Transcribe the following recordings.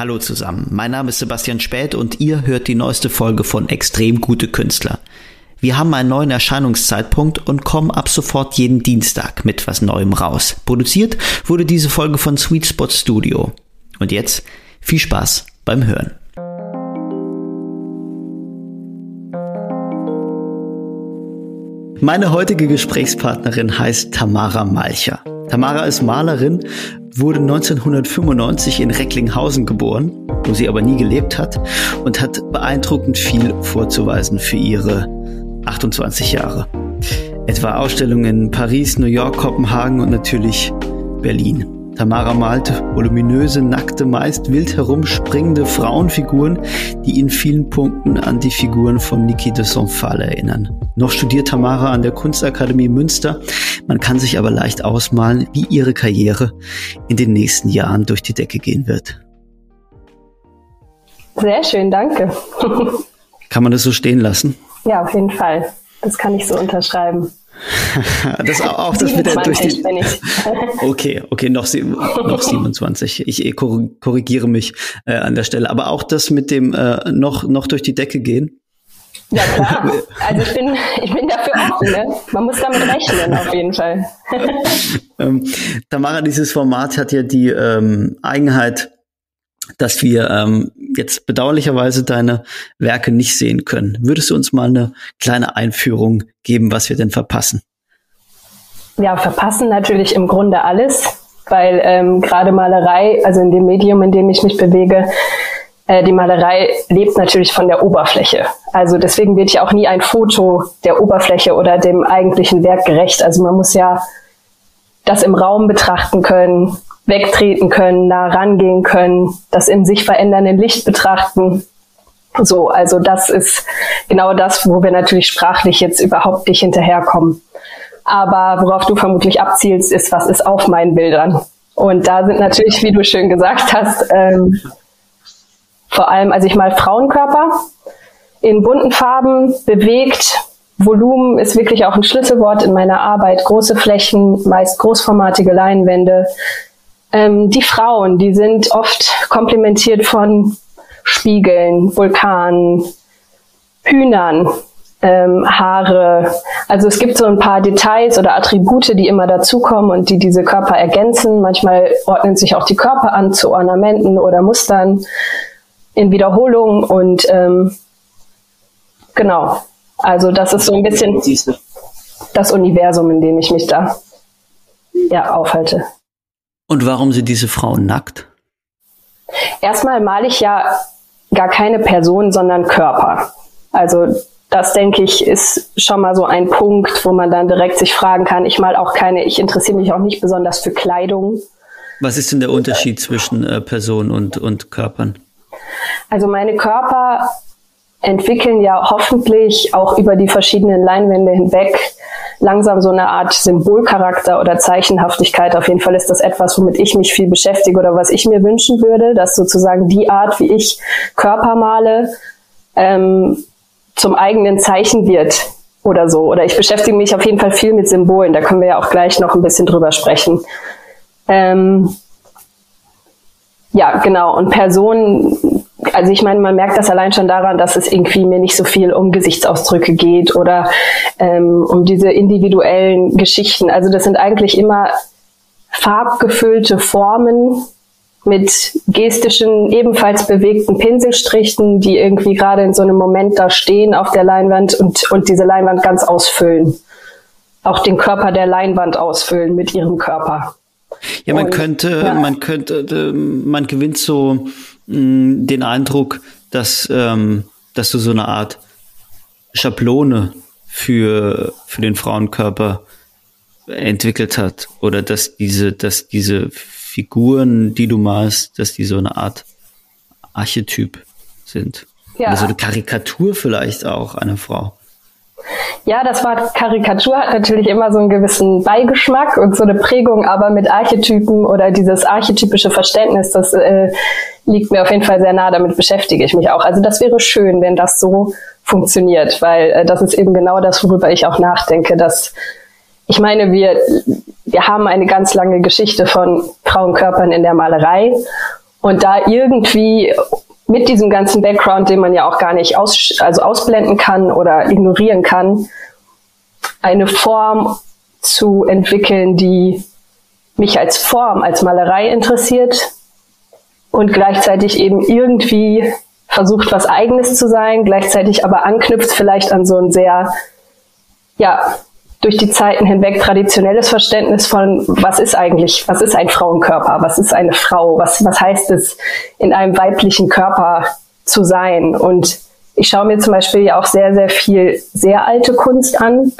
Hallo zusammen, mein Name ist Sebastian Späth und ihr hört die neueste Folge von Extrem gute Künstler. Wir haben einen neuen Erscheinungszeitpunkt und kommen ab sofort jeden Dienstag mit was Neuem raus. Produziert wurde diese Folge von Sweet Spot Studio. Und jetzt viel Spaß beim Hören. Meine heutige Gesprächspartnerin heißt Tamara Malcher. Tamara ist Malerin, wurde 1995 in Recklinghausen geboren, wo sie aber nie gelebt hat und hat beeindruckend viel vorzuweisen für ihre 28 Jahre. Etwa Ausstellungen in Paris, New York, Kopenhagen und natürlich Berlin. Tamara malt voluminöse, nackte, meist wild herumspringende Frauenfiguren, die in vielen Punkten an die Figuren von Niki de Sonfal erinnern. Noch studiert Tamara an der Kunstakademie Münster. Man kann sich aber leicht ausmalen, wie ihre Karriere in den nächsten Jahren durch die Decke gehen wird. Sehr schön, danke. kann man das so stehen lassen? Ja, auf jeden Fall. Das kann ich so unterschreiben. das auch, das mit der durch die. okay, okay, noch, noch 27. Ich korrigiere mich äh, an der Stelle. Aber auch das mit dem äh, noch, noch durch die Decke gehen. Ja klar. Also ich bin, ich bin dafür offen. Ne? Man muss damit rechnen, auf jeden Fall. ähm, Tamara, dieses Format hat ja die ähm, Eigenheit, dass wir ähm, jetzt bedauerlicherweise deine Werke nicht sehen können. Würdest du uns mal eine kleine Einführung geben, was wir denn verpassen? Ja, verpassen natürlich im Grunde alles, weil ähm, gerade Malerei, also in dem Medium, in dem ich mich bewege, äh, die Malerei lebt natürlich von der Oberfläche. Also deswegen wird ja auch nie ein Foto der Oberfläche oder dem eigentlichen Werk gerecht. Also man muss ja das im Raum betrachten können, wegtreten können, nah rangehen können, das im sich verändernden Licht betrachten. So, also das ist genau das, wo wir natürlich sprachlich jetzt überhaupt nicht hinterherkommen. Aber worauf du vermutlich abzielst, ist, was ist auf meinen Bildern? Und da sind natürlich, wie du schön gesagt hast, ähm, vor allem, also ich mal Frauenkörper in bunten Farben, bewegt. Volumen ist wirklich auch ein Schlüsselwort in meiner Arbeit. Große Flächen, meist großformatige Leinwände, ähm, die Frauen, die sind oft komplementiert von Spiegeln, Vulkanen, Hühnern, ähm, Haare. Also es gibt so ein paar Details oder Attribute, die immer dazukommen und die diese Körper ergänzen. Manchmal ordnen sich auch die Körper an zu Ornamenten oder Mustern in Wiederholung und ähm, genau. Also das ist so ein bisschen das Universum, in dem ich mich da ja aufhalte. Und warum sind diese Frauen nackt? Erstmal male ich ja gar keine Person, sondern Körper. Also das denke ich ist schon mal so ein Punkt, wo man dann direkt sich fragen kann. Ich mal auch keine, ich interessiere mich auch nicht besonders für Kleidung. Was ist denn der Unterschied zwischen äh, Person und, und Körpern? Also meine Körper entwickeln ja hoffentlich auch über die verschiedenen Leinwände hinweg langsam so eine Art Symbolcharakter oder Zeichenhaftigkeit. Auf jeden Fall ist das etwas, womit ich mich viel beschäftige oder was ich mir wünschen würde, dass sozusagen die Art, wie ich Körper male, ähm, zum eigenen Zeichen wird oder so. Oder ich beschäftige mich auf jeden Fall viel mit Symbolen. Da können wir ja auch gleich noch ein bisschen drüber sprechen. Ähm, ja, genau. Und Personen also ich meine, man merkt das allein schon daran, dass es irgendwie mir nicht so viel um Gesichtsausdrücke geht oder ähm, um diese individuellen Geschichten. Also das sind eigentlich immer farbgefüllte Formen mit gestischen, ebenfalls bewegten Pinselstrichen, die irgendwie gerade in so einem Moment da stehen auf der Leinwand und, und diese Leinwand ganz ausfüllen. Auch den Körper der Leinwand ausfüllen mit ihrem Körper. Ja, man und, könnte, ja. man könnte, äh, man gewinnt so mh, den Eindruck, dass, ähm, dass du so eine Art Schablone für, für den Frauenkörper entwickelt hat oder dass diese, dass diese Figuren, die du malst, dass die so eine Art Archetyp sind. Ja. Oder so eine Karikatur vielleicht auch einer Frau. Ja, das Wort Karikatur hat natürlich immer so einen gewissen Beigeschmack und so eine Prägung, aber mit Archetypen oder dieses archetypische Verständnis, das äh, liegt mir auf jeden Fall sehr nah, damit beschäftige ich mich auch. Also das wäre schön, wenn das so funktioniert, weil äh, das ist eben genau das, worüber ich auch nachdenke, dass ich meine, wir, wir haben eine ganz lange Geschichte von Frauenkörpern in der Malerei Und da irgendwie mit diesem ganzen Background, den man ja auch gar nicht aus, also ausblenden kann oder ignorieren kann, eine Form zu entwickeln, die mich als Form, als Malerei interessiert und gleichzeitig eben irgendwie versucht, was eigenes zu sein, gleichzeitig aber anknüpft vielleicht an so ein sehr, ja, durch die Zeiten hinweg traditionelles Verständnis von, was ist eigentlich, was ist ein Frauenkörper, was ist eine Frau, was, was heißt es, in einem weiblichen Körper zu sein. Und ich schaue mir zum Beispiel ja auch sehr, sehr viel sehr alte Kunst an,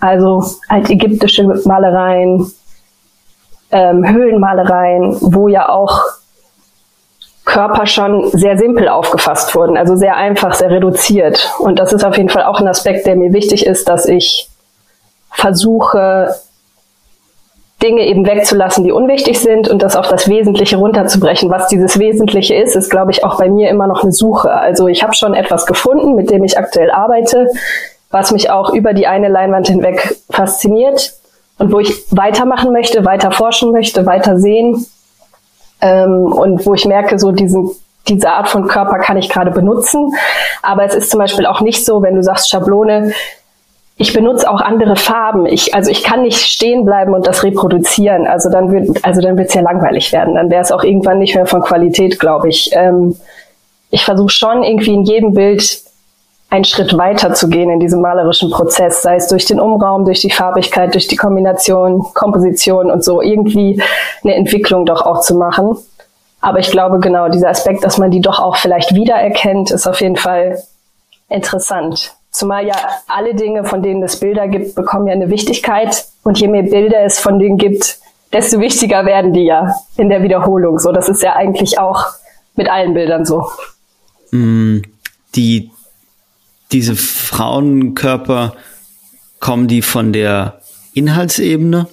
also altägyptische Malereien, ähm, Höhlenmalereien, wo ja auch Körper schon sehr simpel aufgefasst wurden, also sehr einfach, sehr reduziert. Und das ist auf jeden Fall auch ein Aspekt, der mir wichtig ist, dass ich versuche, Dinge eben wegzulassen, die unwichtig sind und das auf das Wesentliche runterzubrechen. Was dieses Wesentliche ist, ist, glaube ich, auch bei mir immer noch eine Suche. Also ich habe schon etwas gefunden, mit dem ich aktuell arbeite, was mich auch über die eine Leinwand hinweg fasziniert und wo ich weitermachen möchte, weiter forschen möchte, weiter sehen ähm, und wo ich merke, so diesen, diese Art von Körper kann ich gerade benutzen. Aber es ist zum Beispiel auch nicht so, wenn du sagst Schablone, ich benutze auch andere Farben. Ich, also ich kann nicht stehen bleiben und das reproduzieren. Also dann wird, also dann wird es ja langweilig werden. Dann wäre es auch irgendwann nicht mehr von Qualität, glaube ich. Ähm, ich versuche schon irgendwie in jedem Bild einen Schritt weiter zu gehen in diesem malerischen Prozess, sei es durch den Umraum, durch die Farbigkeit, durch die Kombination, Komposition und so irgendwie eine Entwicklung doch auch zu machen. Aber ich glaube genau, dieser Aspekt, dass man die doch auch vielleicht wiedererkennt, ist auf jeden Fall interessant. Zumal ja alle Dinge, von denen es Bilder gibt, bekommen ja eine Wichtigkeit. Und je mehr Bilder es von denen gibt, desto wichtiger werden die ja in der Wiederholung. So, das ist ja eigentlich auch mit allen Bildern so. Mm, die diese Frauenkörper, kommen die von der Inhaltsebene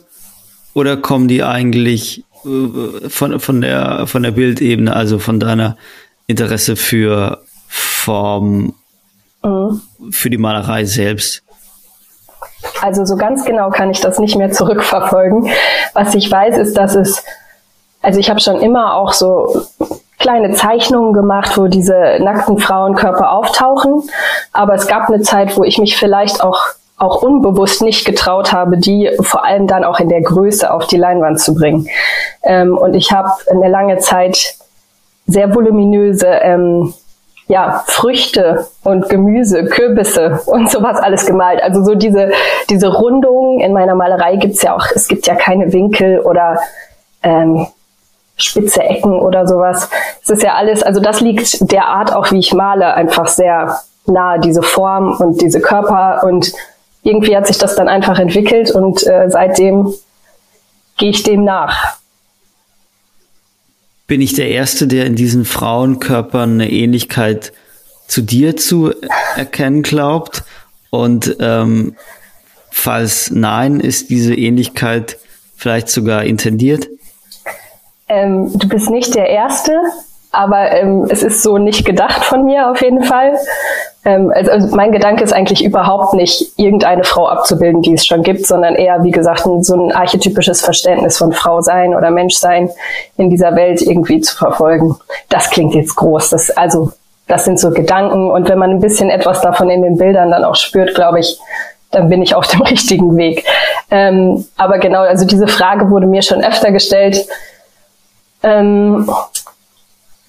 oder kommen die eigentlich äh, von, von, der, von der Bildebene, also von deiner Interesse für Form, mhm. für die Malerei selbst? Also so ganz genau kann ich das nicht mehr zurückverfolgen. Was ich weiß, ist, dass es, also ich habe schon immer auch so kleine Zeichnungen gemacht, wo diese nackten Frauenkörper auftauchen. Aber es gab eine Zeit, wo ich mich vielleicht auch auch unbewusst nicht getraut habe, die vor allem dann auch in der Größe auf die Leinwand zu bringen. Ähm, und ich habe eine lange Zeit sehr voluminöse ähm, ja, Früchte und Gemüse, Kürbisse und sowas alles gemalt. Also so diese, diese Rundungen in meiner Malerei gibt's ja auch, es gibt ja keine Winkel oder ähm, spitze Ecken oder sowas. Es ist ja alles, also das liegt der Art auch, wie ich male, einfach sehr nahe, diese Form und diese Körper und irgendwie hat sich das dann einfach entwickelt und äh, seitdem gehe ich dem nach. Bin ich der Erste, der in diesen Frauenkörpern eine Ähnlichkeit zu dir zu erkennen glaubt? Und ähm, falls nein, ist diese Ähnlichkeit vielleicht sogar intendiert? Ähm, du bist nicht der Erste, aber ähm, es ist so nicht gedacht von mir auf jeden Fall. Ähm, also, also, mein Gedanke ist eigentlich überhaupt nicht, irgendeine Frau abzubilden, die es schon gibt, sondern eher, wie gesagt, so ein archetypisches Verständnis von Frau sein oder Menschsein in dieser Welt irgendwie zu verfolgen. Das klingt jetzt groß. Das, also, das sind so Gedanken. Und wenn man ein bisschen etwas davon in den Bildern dann auch spürt, glaube ich, dann bin ich auf dem richtigen Weg. Ähm, aber genau, also diese Frage wurde mir schon öfter gestellt ähm,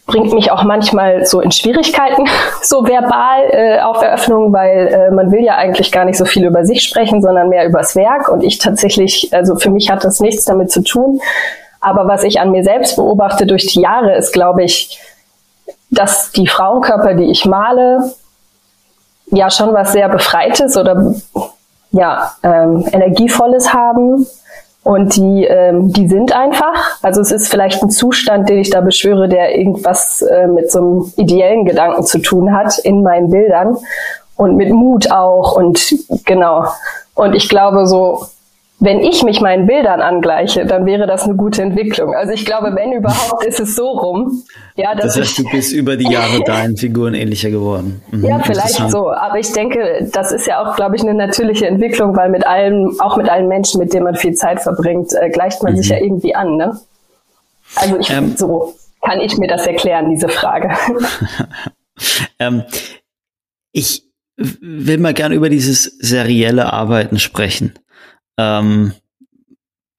bringt mich auch manchmal so in Schwierigkeiten, so verbal äh, auf Eröffnung, weil äh, man will ja eigentlich gar nicht so viel über sich sprechen, sondern mehr übers Werk. Und ich tatsächlich, also für mich hat das nichts damit zu tun. Aber was ich an mir selbst beobachte durch die Jahre, ist, glaube ich, dass die Frauenkörper, die ich male, ja schon was sehr Befreites oder ja ähm, Energievolles haben und die, ähm, die sind einfach. Also es ist vielleicht ein Zustand, den ich da beschwöre, der irgendwas äh, mit so einem ideellen Gedanken zu tun hat in meinen Bildern und mit Mut auch und genau. Und ich glaube so, wenn ich mich meinen Bildern angleiche, dann wäre das eine gute Entwicklung. Also ich glaube, wenn überhaupt, ist es so rum. Ja, dass das heißt, du bist über die Jahre deinen Figuren ähnlicher geworden. Mhm, ja, vielleicht so. Aber ich denke, das ist ja auch, glaube ich, eine natürliche Entwicklung, weil mit allen, auch mit allen Menschen, mit denen man viel Zeit verbringt, äh, gleicht man mhm. sich ja irgendwie an. Ne? Also ich ähm, so. kann ich mir das erklären, diese Frage. ähm, ich will mal gerne über dieses serielle Arbeiten sprechen. Ähm,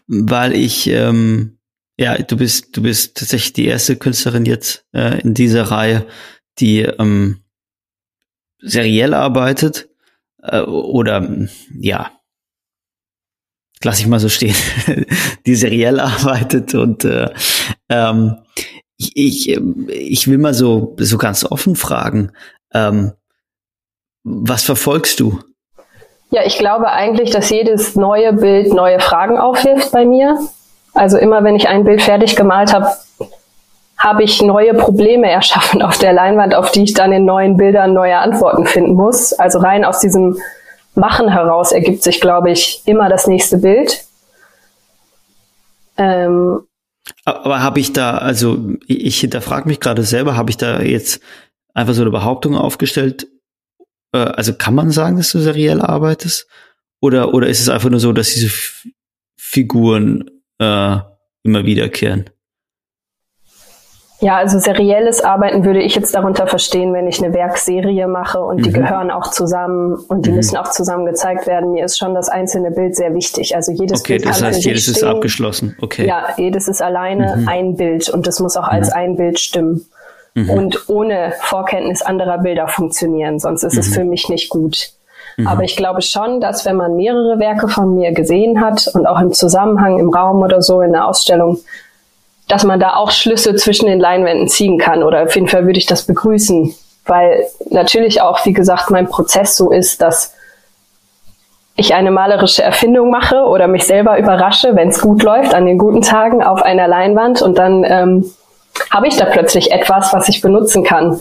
weil ich, ähm, ja, du bist, du bist tatsächlich die erste Künstlerin jetzt äh, in dieser Reihe, die ähm, seriell arbeitet äh, oder ja, lass ich mal so stehen, die seriell arbeitet und äh, ähm, ich, ich, ich will mal so, so ganz offen fragen, ähm, was verfolgst du? Ja, ich glaube eigentlich, dass jedes neue Bild neue Fragen aufwirft bei mir. Also immer, wenn ich ein Bild fertig gemalt habe, habe ich neue Probleme erschaffen auf der Leinwand, auf die ich dann in neuen Bildern neue Antworten finden muss. Also rein aus diesem Machen heraus ergibt sich, glaube ich, immer das nächste Bild. Ähm, aber habe ich da, also ich hinterfrage mich gerade selber, habe ich da jetzt einfach so eine Behauptung aufgestellt? Äh, also kann man sagen, dass du seriell arbeitest? Oder, oder ist es einfach nur so, dass diese F Figuren äh, immer wiederkehren? Ja, also serielles Arbeiten würde ich jetzt darunter verstehen, wenn ich eine Werkserie mache und mhm. die gehören auch zusammen und die mhm. müssen auch zusammen gezeigt werden. Mir ist schon das einzelne Bild sehr wichtig. Also jedes okay, Bild das heißt, jedes stehen. ist abgeschlossen. Okay. Ja, jedes ist alleine mhm. ein Bild und das muss auch als mhm. ein Bild stimmen mhm. und ohne Vorkenntnis anderer Bilder funktionieren. Sonst ist es für mich nicht gut. Aber ich glaube schon, dass wenn man mehrere Werke von mir gesehen hat und auch im Zusammenhang im Raum oder so in der Ausstellung dass man da auch Schlüsse zwischen den Leinwänden ziehen kann. Oder auf jeden Fall würde ich das begrüßen, weil natürlich auch, wie gesagt, mein Prozess so ist, dass ich eine malerische Erfindung mache oder mich selber überrasche, wenn es gut läuft, an den guten Tagen auf einer Leinwand und dann ähm, habe ich da plötzlich etwas, was ich benutzen kann.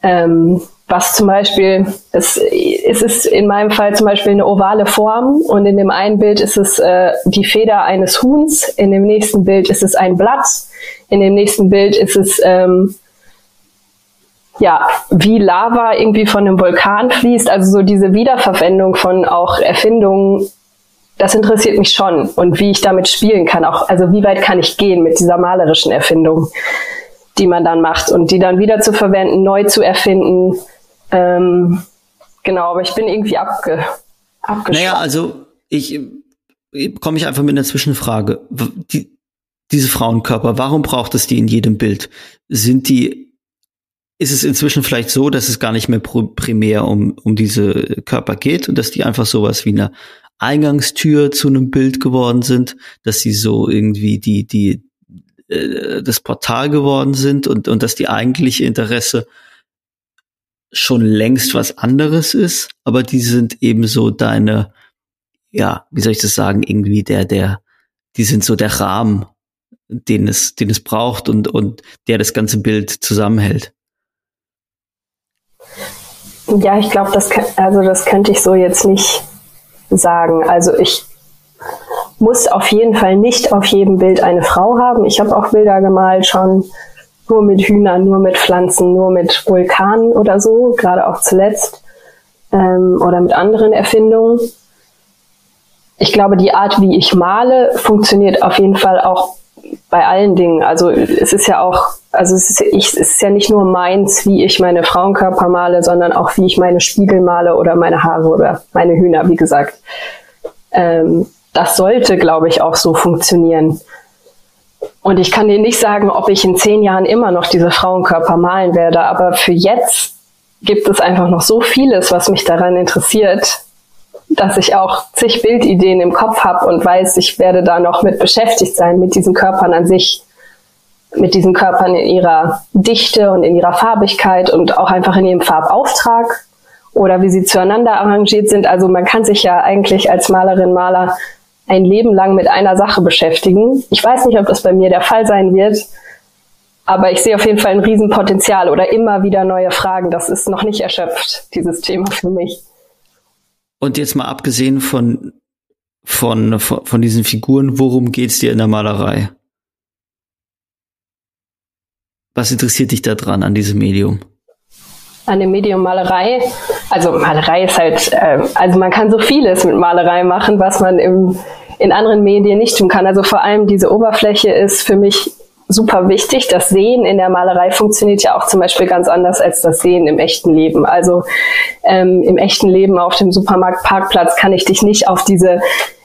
Ähm, was zum Beispiel, es, es ist in meinem Fall zum Beispiel eine ovale Form und in dem einen Bild ist es äh, die Feder eines Huhns, in dem nächsten Bild ist es ein Blatt, in dem nächsten Bild ist es ähm, ja wie Lava irgendwie von einem Vulkan fließt, also so diese Wiederverwendung von auch Erfindungen. Das interessiert mich schon und wie ich damit spielen kann, auch also wie weit kann ich gehen mit dieser malerischen Erfindung die man dann macht und die dann wieder zu verwenden, neu zu erfinden. Ähm, genau, aber ich bin irgendwie abge, abgeschlossen. Naja, also ich, ich komme ich einfach mit einer Zwischenfrage. Die, diese Frauenkörper, warum braucht es die in jedem Bild? Sind die, ist es inzwischen vielleicht so, dass es gar nicht mehr primär um, um diese Körper geht und dass die einfach sowas wie eine Eingangstür zu einem Bild geworden sind, dass sie so irgendwie die, die, äh, das Portal geworden sind und, und dass die eigentliche Interesse schon längst was anderes ist, aber die sind eben so deine, ja, wie soll ich das sagen, irgendwie der, der, die sind so der Rahmen, den es, den es braucht und, und der das ganze Bild zusammenhält. Ja, ich glaube, das, also das könnte ich so jetzt nicht sagen. Also ich muss auf jeden Fall nicht auf jedem Bild eine Frau haben. Ich habe auch Bilder gemalt schon nur mit Hühnern, nur mit Pflanzen, nur mit Vulkanen oder so, gerade auch zuletzt, ähm, oder mit anderen Erfindungen. Ich glaube, die Art, wie ich male, funktioniert auf jeden Fall auch bei allen Dingen. Also es ist ja auch, also es ist, ich, es ist ja nicht nur meins, wie ich meine Frauenkörper male, sondern auch wie ich meine Spiegel male oder meine Haare oder meine Hühner, wie gesagt. Ähm, das sollte, glaube ich, auch so funktionieren. Und ich kann dir nicht sagen, ob ich in zehn Jahren immer noch diese Frauenkörper malen werde, aber für jetzt gibt es einfach noch so vieles, was mich daran interessiert, dass ich auch zig Bildideen im Kopf habe und weiß, ich werde da noch mit beschäftigt sein, mit diesen Körpern an sich, mit diesen Körpern in ihrer Dichte und in ihrer Farbigkeit und auch einfach in ihrem Farbauftrag oder wie sie zueinander arrangiert sind. Also man kann sich ja eigentlich als Malerin, Maler ein Leben lang mit einer Sache beschäftigen. Ich weiß nicht, ob das bei mir der Fall sein wird, aber ich sehe auf jeden Fall ein Riesenpotenzial oder immer wieder neue Fragen. Das ist noch nicht erschöpft, dieses Thema für mich. Und jetzt mal abgesehen von, von, von, von diesen Figuren, worum geht's dir in der Malerei? Was interessiert dich da dran an diesem Medium? an dem Medium Malerei. Also Malerei ist halt, äh, also man kann so vieles mit Malerei machen, was man im, in anderen Medien nicht tun kann. Also vor allem diese Oberfläche ist für mich super wichtig. Das Sehen in der Malerei funktioniert ja auch zum Beispiel ganz anders als das Sehen im echten Leben. Also ähm, im echten Leben auf dem Supermarktparkplatz kann ich dich nicht auf diese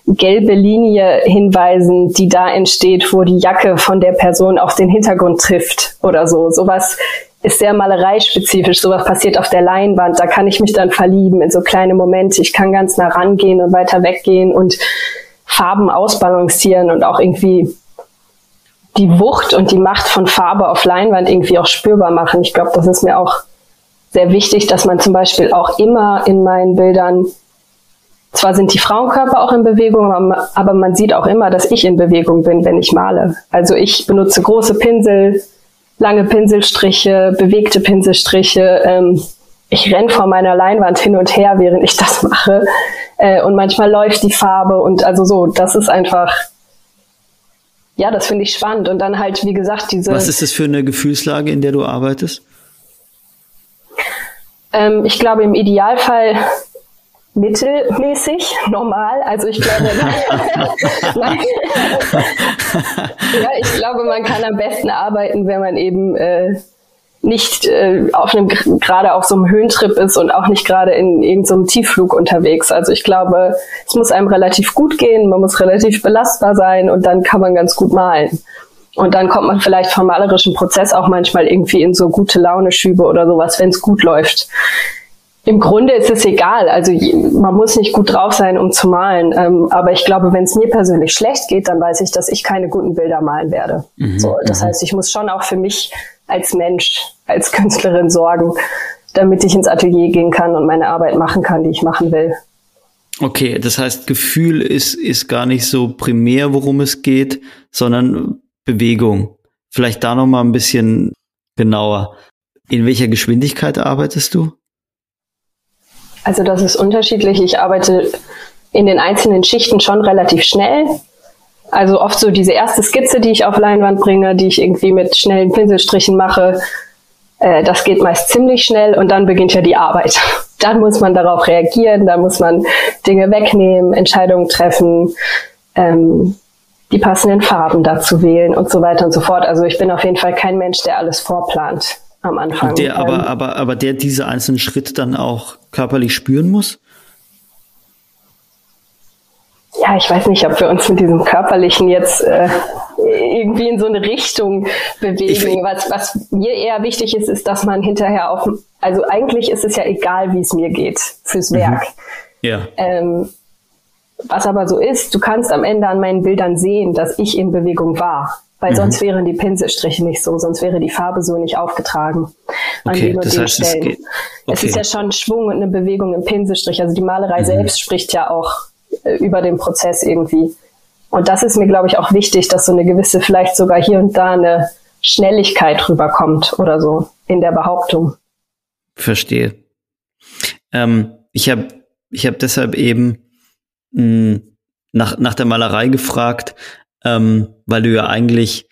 gelbe Linie hinweisen, die da entsteht, wo die Jacke von der Person auf den Hintergrund trifft oder so. Sowas ist sehr malereispezifisch. Sowas passiert auf der Leinwand. Da kann ich mich dann verlieben in so kleine Momente. Ich kann ganz nah rangehen und weiter weggehen und Farben ausbalancieren und auch irgendwie die Wucht und die Macht von Farbe auf Leinwand irgendwie auch spürbar machen. Ich glaube, das ist mir auch sehr wichtig, dass man zum Beispiel auch immer in meinen Bildern, zwar sind die Frauenkörper auch in Bewegung, aber man sieht auch immer, dass ich in Bewegung bin, wenn ich male. Also ich benutze große Pinsel, lange Pinselstriche, bewegte Pinselstriche. Ähm, ich renn vor meiner Leinwand hin und her, während ich das mache. Äh, und manchmal läuft die Farbe und also so, das ist einfach, ja, das finde ich spannend. Und dann halt, wie gesagt, diese. Was ist das für eine Gefühlslage, in der du arbeitest? Ähm, ich glaube, im Idealfall mittelmäßig, normal. Also ich glaube, ja, ich glaube, man kann am besten arbeiten, wenn man eben äh, nicht äh, auf einem gerade auf so einem Höhentrip ist und auch nicht gerade in irgendeinem so Tiefflug unterwegs. Also ich glaube, es muss einem relativ gut gehen, man muss relativ belastbar sein und dann kann man ganz gut malen. Und dann kommt man vielleicht vom malerischen Prozess auch manchmal irgendwie in so gute Laune-Schübe oder sowas, wenn es gut läuft. Im Grunde ist es egal. Also man muss nicht gut drauf sein, um zu malen. Ähm, aber ich glaube, wenn es mir persönlich schlecht geht, dann weiß ich, dass ich keine guten Bilder malen werde. Mhm, so, das mhm. heißt, ich muss schon auch für mich als Mensch, als Künstlerin sorgen, damit ich ins Atelier gehen kann und meine Arbeit machen kann, die ich machen will. Okay, das heißt, Gefühl ist, ist gar nicht so primär, worum es geht, sondern Bewegung. Vielleicht da noch mal ein bisschen genauer. In welcher Geschwindigkeit arbeitest du? Also das ist unterschiedlich. Ich arbeite in den einzelnen Schichten schon relativ schnell. Also oft so diese erste Skizze, die ich auf Leinwand bringe, die ich irgendwie mit schnellen Pinselstrichen mache, das geht meist ziemlich schnell und dann beginnt ja die Arbeit. Dann muss man darauf reagieren, dann muss man Dinge wegnehmen, Entscheidungen treffen, ähm, die passenden Farben dazu wählen und so weiter und so fort. Also ich bin auf jeden Fall kein Mensch, der alles vorplant am Anfang. Der, aber, ähm, aber, aber der diese einzelnen Schritte dann auch körperlich spüren muss? Ja, ich weiß nicht, ob wir uns mit diesem körperlichen jetzt äh, irgendwie in so eine Richtung bewegen. Was, was mir eher wichtig ist, ist, dass man hinterher auf, also eigentlich ist es ja egal, wie es mir geht fürs mhm. Werk. Mhm. Ja. Ähm, was aber so ist, du kannst am Ende an meinen Bildern sehen, dass ich in Bewegung war. Weil mhm. sonst wären die Pinselstriche nicht so, sonst wäre die Farbe so nicht aufgetragen an okay, den und den heißt, Stellen. Es, geht, okay. es, ist ja schon Schwung und eine Bewegung im Pinselstrich. Also die Malerei mhm. selbst spricht ja auch äh, über den Prozess irgendwie. Und das ist mir, glaube ich, auch wichtig, dass so eine gewisse, vielleicht sogar hier und da eine Schnelligkeit rüberkommt oder so in der Behauptung. Verstehe. Ähm, ich habe ich hab deshalb eben mh, hm, nach, nach der Malerei gefragt, ähm, weil du ja eigentlich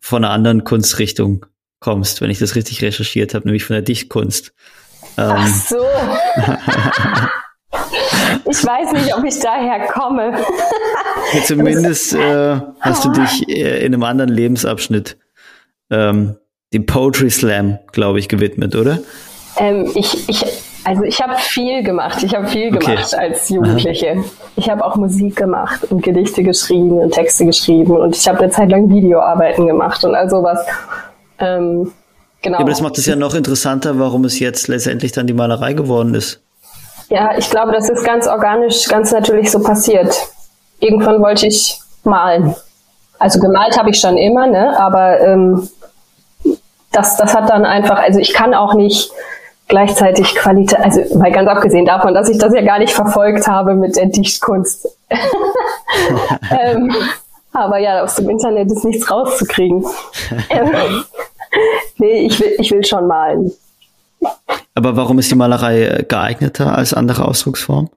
von einer anderen Kunstrichtung kommst, wenn ich das richtig recherchiert habe, nämlich von der Dichtkunst. Ähm, Ach so. ich weiß nicht, ob ich daher komme. ja, zumindest äh, hast du dich äh, in einem anderen Lebensabschnitt ähm, dem Poetry Slam, glaube ich, gewidmet, oder? Ähm, ich, ich also ich habe viel gemacht. Ich habe viel okay. gemacht als Jugendliche. Aha. Ich habe auch Musik gemacht und Gedichte geschrieben und Texte geschrieben und ich habe eine Zeit lang Videoarbeiten gemacht und all sowas. Ähm, genau. Ja, aber das macht es ja noch interessanter, warum es jetzt letztendlich dann die Malerei geworden ist. Ja, ich glaube, das ist ganz organisch, ganz natürlich so passiert. Irgendwann wollte ich malen. Also gemalt habe ich schon immer, ne? Aber ähm, das, das hat dann einfach, also ich kann auch nicht gleichzeitig Qualität, also mal ganz abgesehen davon, dass ich das ja gar nicht verfolgt habe mit der Dichtkunst. ähm, aber ja, aus dem Internet ist nichts rauszukriegen. ähm, nee, ich will, ich will schon malen. Aber warum ist die Malerei geeigneter als andere Ausdrucksformen?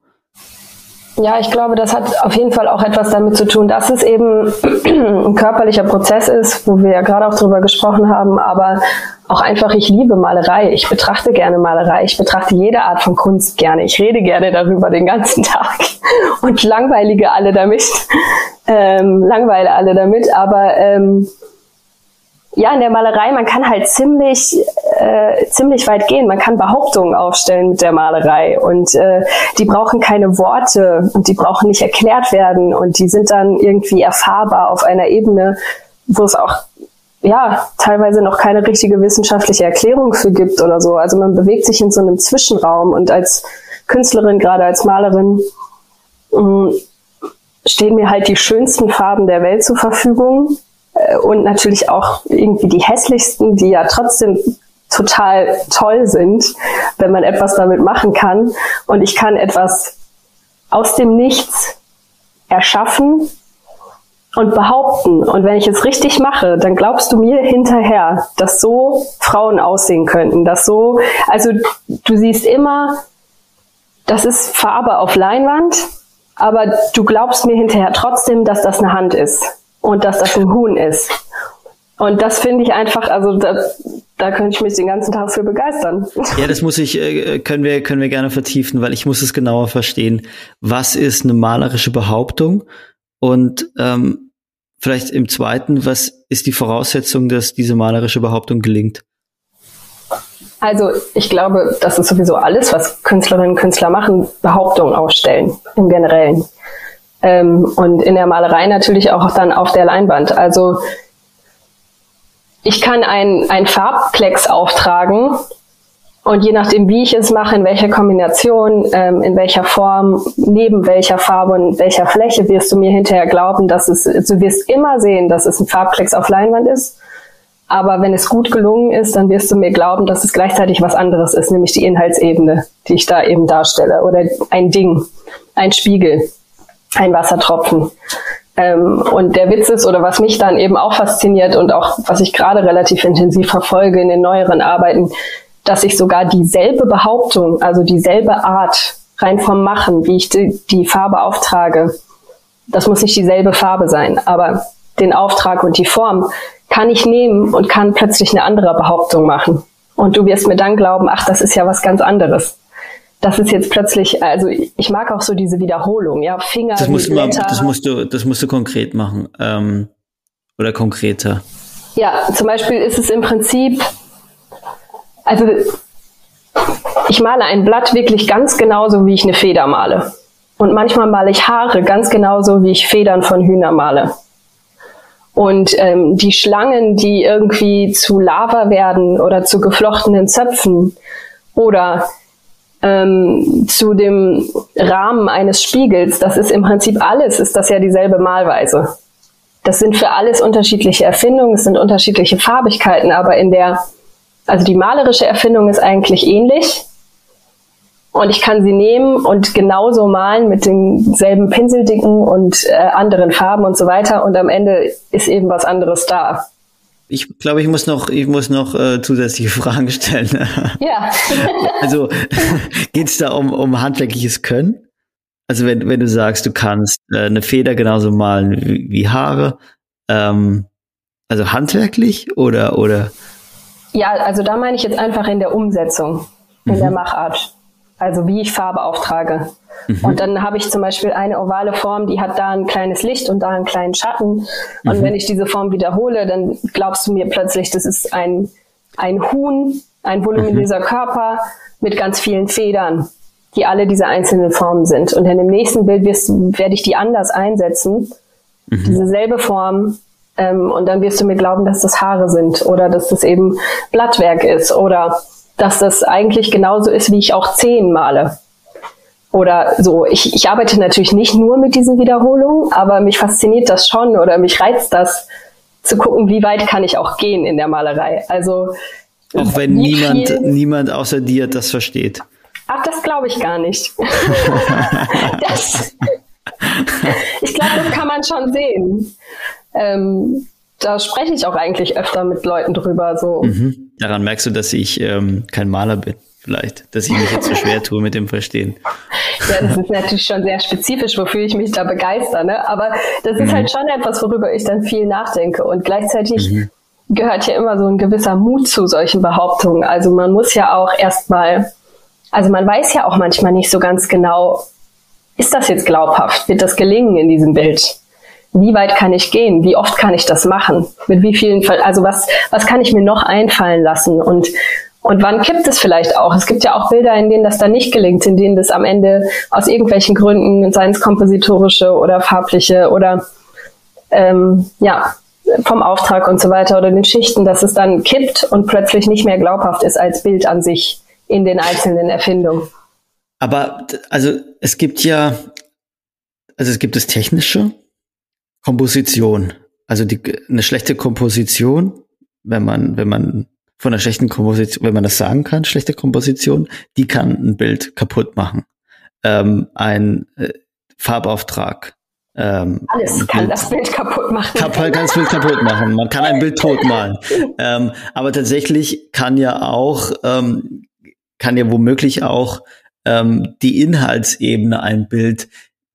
Ja, ich glaube, das hat auf jeden Fall auch etwas damit zu tun, dass es eben ein körperlicher Prozess ist, wo wir ja gerade auch drüber gesprochen haben, aber auch einfach, ich liebe Malerei. Ich betrachte gerne Malerei. Ich betrachte jede Art von Kunst gerne. Ich rede gerne darüber den ganzen Tag und langweilige alle damit. Ähm, langweile alle damit. Aber ähm, ja, in der Malerei, man kann halt ziemlich, äh, ziemlich weit gehen. Man kann Behauptungen aufstellen mit der Malerei und äh, die brauchen keine Worte und die brauchen nicht erklärt werden und die sind dann irgendwie erfahrbar auf einer Ebene, wo es auch ja teilweise noch keine richtige wissenschaftliche Erklärung für gibt oder so. Also man bewegt sich in so einem Zwischenraum und als Künstlerin, gerade als Malerin, mh, mm, stehen mir halt die schönsten Farben der Welt zur Verfügung und natürlich auch irgendwie die hässlichsten, die ja trotzdem total toll sind, wenn man etwas damit machen kann. Und ich kann etwas aus dem Nichts erschaffen und behaupten. Und wenn ich es richtig mache, dann glaubst du mir hinterher, dass so Frauen aussehen könnten, dass so, also du siehst immer, das ist Farbe auf Leinwand, aber du glaubst mir hinterher trotzdem, dass das eine Hand ist und dass das ein Huhn ist. Und das finde ich einfach, also da, da könnte ich mich den ganzen Tag für begeistern. Ja, das muss ich, äh, können wir, können wir gerne vertiefen, weil ich muss es genauer verstehen. Was ist eine malerische Behauptung? Und ähm, vielleicht im zweiten, was ist die Voraussetzung, dass diese malerische Behauptung gelingt? Also ich glaube, das ist sowieso alles, was Künstlerinnen und Künstler machen, Behauptungen aufstellen im Generellen. Ähm, und in der Malerei natürlich auch dann auf der Leinwand. Also ich kann ein, ein Farbklecks auftragen und je nachdem, wie ich es mache, in welcher Kombination, ähm, in welcher Form, neben welcher Farbe und welcher Fläche, wirst du mir hinterher glauben, dass es, du wirst immer sehen, dass es ein Farbklecks auf Leinwand ist. Aber wenn es gut gelungen ist, dann wirst du mir glauben, dass es gleichzeitig was anderes ist, nämlich die Inhaltsebene, die ich da eben darstelle. Oder ein Ding, ein Spiegel ein Wassertropfen. Ähm, und der Witz ist, oder was mich dann eben auch fasziniert und auch was ich gerade relativ intensiv verfolge in den neueren Arbeiten, dass ich sogar dieselbe Behauptung, also dieselbe Art rein vom Machen, wie ich die, die Farbe auftrage, das muss nicht dieselbe Farbe sein, aber den Auftrag und die Form kann ich nehmen und kann plötzlich eine andere Behauptung machen. Und du wirst mir dann glauben, ach, das ist ja was ganz anderes das ist jetzt plötzlich, also ich mag auch so diese Wiederholung, ja, Finger. Das musst, mal, das musst du, das musst du konkret machen ähm, oder konkreter. Ja, zum Beispiel ist es im Prinzip, also ich male ein Blatt wirklich ganz genauso, wie ich eine Feder male. Und manchmal male ich Haare ganz genauso, wie ich Federn von Hühnern male. Und ähm, die Schlangen, die irgendwie zu Lava werden oder zu geflochtenen Zöpfen oder ähm, zu dem Rahmen eines Spiegels, das ist im Prinzip alles, ist das ja dieselbe Malweise. Das sind für alles unterschiedliche Erfindungen, es sind unterschiedliche Farbigkeiten, aber in der, also die malerische Erfindung ist eigentlich ähnlich. Und ich kann sie nehmen und genauso malen mit denselben Pinseldicken und äh, anderen Farben und so weiter. Und am Ende ist eben was anderes da. Ich glaube, ich muss noch, ich muss noch äh, zusätzliche Fragen stellen. Ja. also geht es da um, um handwerkliches Können? Also wenn, wenn du sagst, du kannst äh, eine Feder genauso malen wie, wie Haare, ähm, also handwerklich oder oder? Ja, also da meine ich jetzt einfach in der Umsetzung, in mhm. der Machart. Also wie ich Farbe auftrage. Mhm. Und dann habe ich zum Beispiel eine ovale Form, die hat da ein kleines Licht und da einen kleinen Schatten. Und mhm. wenn ich diese Form wiederhole, dann glaubst du mir plötzlich, das ist ein, ein Huhn, ein voluminöser mhm. Körper mit ganz vielen Federn, die alle diese einzelnen Formen sind. Und in dem nächsten Bild wirst, werde ich die anders einsetzen, mhm. diese selbe Form. Ähm, und dann wirst du mir glauben, dass das Haare sind oder dass das eben Blattwerk ist oder dass das eigentlich genauso ist, wie ich auch Zehen male. Oder so, ich, ich arbeite natürlich nicht nur mit diesen Wiederholungen, aber mich fasziniert das schon oder mich reizt das, zu gucken, wie weit kann ich auch gehen in der Malerei. Also auch wenn niemand, niemand außer dir das versteht. Ach, das glaube ich gar nicht. das, ich glaube, das kann man schon sehen. Ähm, da spreche ich auch eigentlich öfter mit Leuten drüber. So. Mhm. Daran merkst du, dass ich ähm, kein Maler bin vielleicht, dass ich mich jetzt so schwer tue mit dem Verstehen. Ja, das ist natürlich schon sehr spezifisch, wofür ich mich da begeister, ne? Aber das ist mhm. halt schon etwas, worüber ich dann viel nachdenke. Und gleichzeitig mhm. gehört ja immer so ein gewisser Mut zu solchen Behauptungen. Also man muss ja auch erstmal, also man weiß ja auch manchmal nicht so ganz genau, ist das jetzt glaubhaft? Wird das gelingen in diesem Bild? Wie weit kann ich gehen? Wie oft kann ich das machen? Mit wie vielen, also was, was kann ich mir noch einfallen lassen? Und, und wann kippt es vielleicht auch? Es gibt ja auch Bilder, in denen das dann nicht gelingt, in denen das am Ende aus irgendwelchen Gründen, seien es kompositorische oder farbliche oder ähm, ja, vom Auftrag und so weiter oder den Schichten, dass es dann kippt und plötzlich nicht mehr glaubhaft ist als Bild an sich in den einzelnen Erfindungen. Aber also es gibt ja, also es gibt das Technische, Komposition. Also die, eine schlechte Komposition, wenn man, wenn man von einer schlechten Komposition, wenn man das sagen kann, schlechte Komposition, die kann ein Bild kaputt machen. Ähm, ein äh, Farbauftrag, ähm, Alles kann Bild, das Bild kaputt machen. Kann, kann das Bild kaputt machen. Man kann ein Bild tot malen. ähm, aber tatsächlich kann ja auch, ähm, kann ja womöglich auch ähm, die Inhaltsebene ein Bild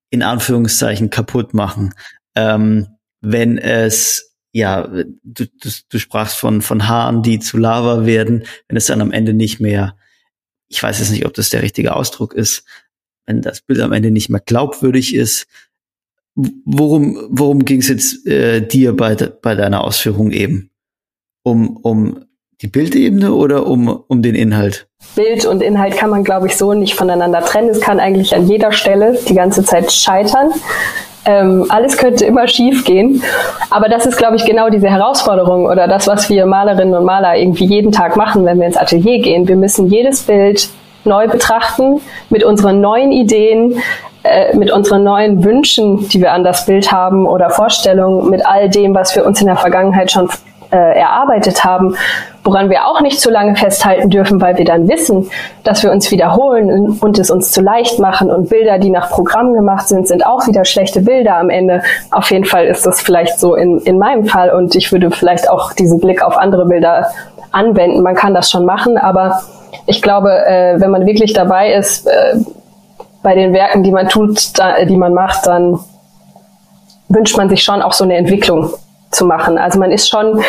in Anführungszeichen kaputt machen. Ähm, wenn es, ja, du, du, du sprachst von, von Haaren, die zu Lava werden, wenn es dann am Ende nicht mehr, ich weiß jetzt nicht, ob das der richtige Ausdruck ist, wenn das Bild am Ende nicht mehr glaubwürdig ist, worum, worum ging es jetzt äh, dir bei, de, bei deiner Ausführung eben? Um, um die Bildebene oder um, um den Inhalt? Bild und Inhalt kann man, glaube ich, so nicht voneinander trennen. Es kann eigentlich an jeder Stelle die ganze Zeit scheitern. Ähm, alles könnte immer schief gehen. Aber das ist, glaube ich, genau diese Herausforderung oder das, was wir Malerinnen und Maler irgendwie jeden Tag machen, wenn wir ins Atelier gehen. Wir müssen jedes Bild neu betrachten, mit unseren neuen Ideen, äh, mit unseren neuen Wünschen, die wir an das Bild haben oder Vorstellungen, mit all dem, was wir uns in der Vergangenheit schon äh, erarbeitet haben, woran wir auch nicht zu lange festhalten dürfen, weil wir dann wissen, dass wir uns wiederholen und es uns zu leicht machen und Bilder, die nach Programm gemacht sind, sind auch wieder schlechte Bilder am Ende. Auf jeden Fall ist das vielleicht so in, in meinem Fall und ich würde vielleicht auch diesen Blick auf andere Bilder anwenden. Man kann das schon machen, aber ich glaube, äh, wenn man wirklich dabei ist, äh, bei den Werken, die man tut, da, die man macht, dann wünscht man sich schon auch so eine Entwicklung zu machen. Also man ist schon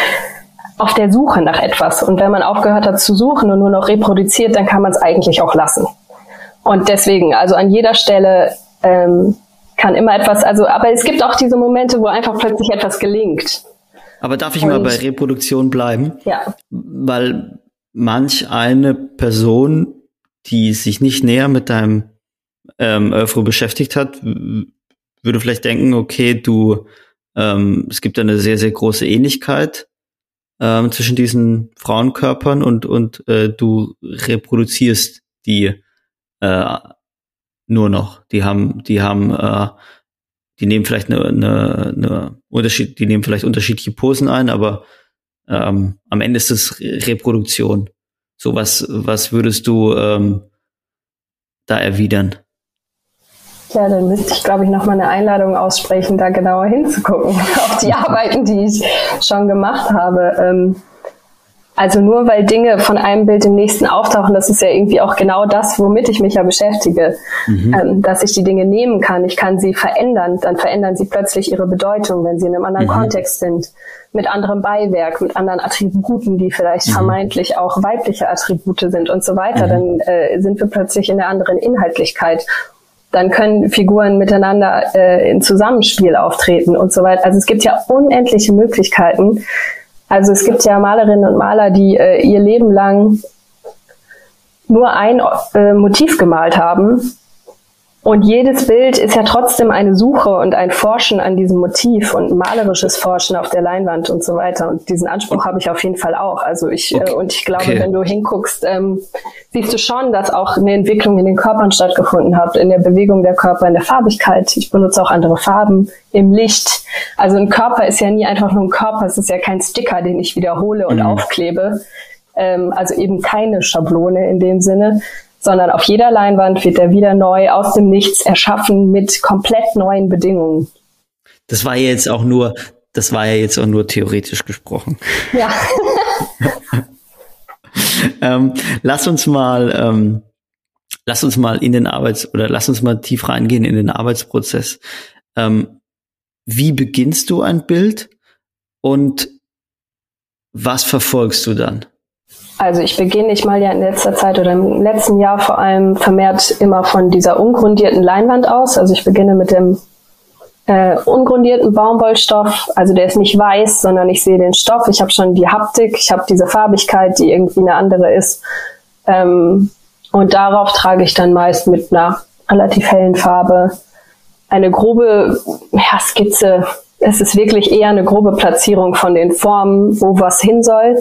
auf der Suche nach etwas. Und wenn man aufgehört hat zu suchen und nur noch reproduziert, dann kann man es eigentlich auch lassen. Und deswegen, also an jeder Stelle ähm, kann immer etwas, also, aber es gibt auch diese Momente, wo einfach plötzlich etwas gelingt. Aber darf ich und, mal bei Reproduktion bleiben? Ja. Weil manch eine Person, die sich nicht näher mit deinem ähm, beschäftigt hat, würde vielleicht denken, okay, du, ähm, es gibt eine sehr, sehr große Ähnlichkeit ähm, zwischen diesen Frauenkörpern und, und äh, du reproduzierst die äh, nur noch. Die haben, die haben, äh, die nehmen vielleicht eine, eine, eine Unterschied, die nehmen vielleicht unterschiedliche Posen ein, aber ähm, am Ende ist es Reproduktion. So was, was würdest du ähm, da erwidern? Ja, dann müsste ich, glaube ich, nochmal eine Einladung aussprechen, da genauer hinzugucken auf die Arbeiten, die ich schon gemacht habe. Ähm, also nur weil Dinge von einem Bild im nächsten auftauchen, das ist ja irgendwie auch genau das, womit ich mich ja beschäftige, mhm. ähm, dass ich die Dinge nehmen kann. Ich kann sie verändern, dann verändern sie plötzlich ihre Bedeutung, wenn sie in einem anderen mhm. Kontext sind, mit anderem Beiwerk, mit anderen Attributen, die vielleicht mhm. vermeintlich auch weibliche Attribute sind und so weiter. Mhm. Dann äh, sind wir plötzlich in der anderen Inhaltlichkeit dann können Figuren miteinander äh, in Zusammenspiel auftreten und so weiter. Also es gibt ja unendliche Möglichkeiten. Also es gibt ja Malerinnen und Maler, die äh, ihr Leben lang nur ein äh, Motiv gemalt haben und jedes Bild ist ja trotzdem eine Suche und ein Forschen an diesem Motiv und malerisches Forschen auf der Leinwand und so weiter. Und diesen Anspruch habe ich auf jeden Fall auch. Also ich, äh, okay. äh, und ich glaube, okay. wenn du hinguckst, ähm, siehst du schon, dass auch eine Entwicklung in den Körpern stattgefunden hat, in der Bewegung der Körper, in der Farbigkeit. Ich benutze auch andere Farben im Licht. Also ein Körper ist ja nie einfach nur ein Körper. Es ist ja kein Sticker, den ich wiederhole und mhm. aufklebe. Ähm, also eben keine Schablone in dem Sinne, sondern auf jeder Leinwand wird er wieder neu aus dem Nichts erschaffen mit komplett neuen Bedingungen. Das war ja jetzt auch nur, das war ja jetzt auch nur theoretisch gesprochen. Ja. ähm, lass uns mal, ähm, lass uns mal in den Arbeits- oder lass uns mal tief reingehen in den Arbeitsprozess. Ähm, wie beginnst du ein Bild und was verfolgst du dann? Also ich beginne ich mal ja in letzter Zeit oder im letzten Jahr vor allem vermehrt immer von dieser ungrundierten Leinwand aus. Also ich beginne mit dem äh, ungrundierten Baumwollstoff. Also der ist nicht weiß, sondern ich sehe den Stoff. Ich habe schon die Haptik, ich habe diese Farbigkeit, die irgendwie eine andere ist. Ähm, und darauf trage ich dann meist mit einer relativ hellen Farbe eine grobe ja, Skizze. Es ist wirklich eher eine grobe Platzierung von den Formen, wo was hin soll.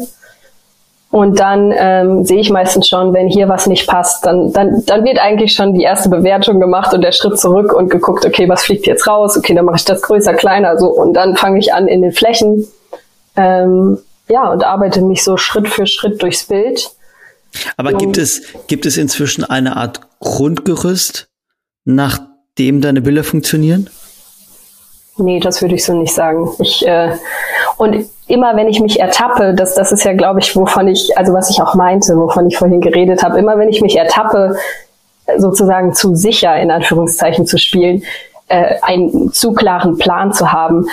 Und dann ähm, sehe ich meistens schon, wenn hier was nicht passt, dann, dann, dann wird eigentlich schon die erste Bewertung gemacht und der Schritt zurück und geguckt, okay, was fliegt jetzt raus? Okay, dann mache ich das größer, kleiner, so. Und dann fange ich an in den Flächen. Ähm, ja, und arbeite mich so Schritt für Schritt durchs Bild. Aber und gibt es, gibt es inzwischen eine Art Grundgerüst, nach dem deine Bilder funktionieren? Nee, das würde ich so nicht sagen. Ich, äh, und immer wenn ich mich ertappe, das, das ist ja, glaube ich, wovon ich, also was ich auch meinte, wovon ich vorhin geredet habe, immer wenn ich mich ertappe, sozusagen zu sicher, in Anführungszeichen, zu spielen, äh, einen zu klaren Plan zu haben,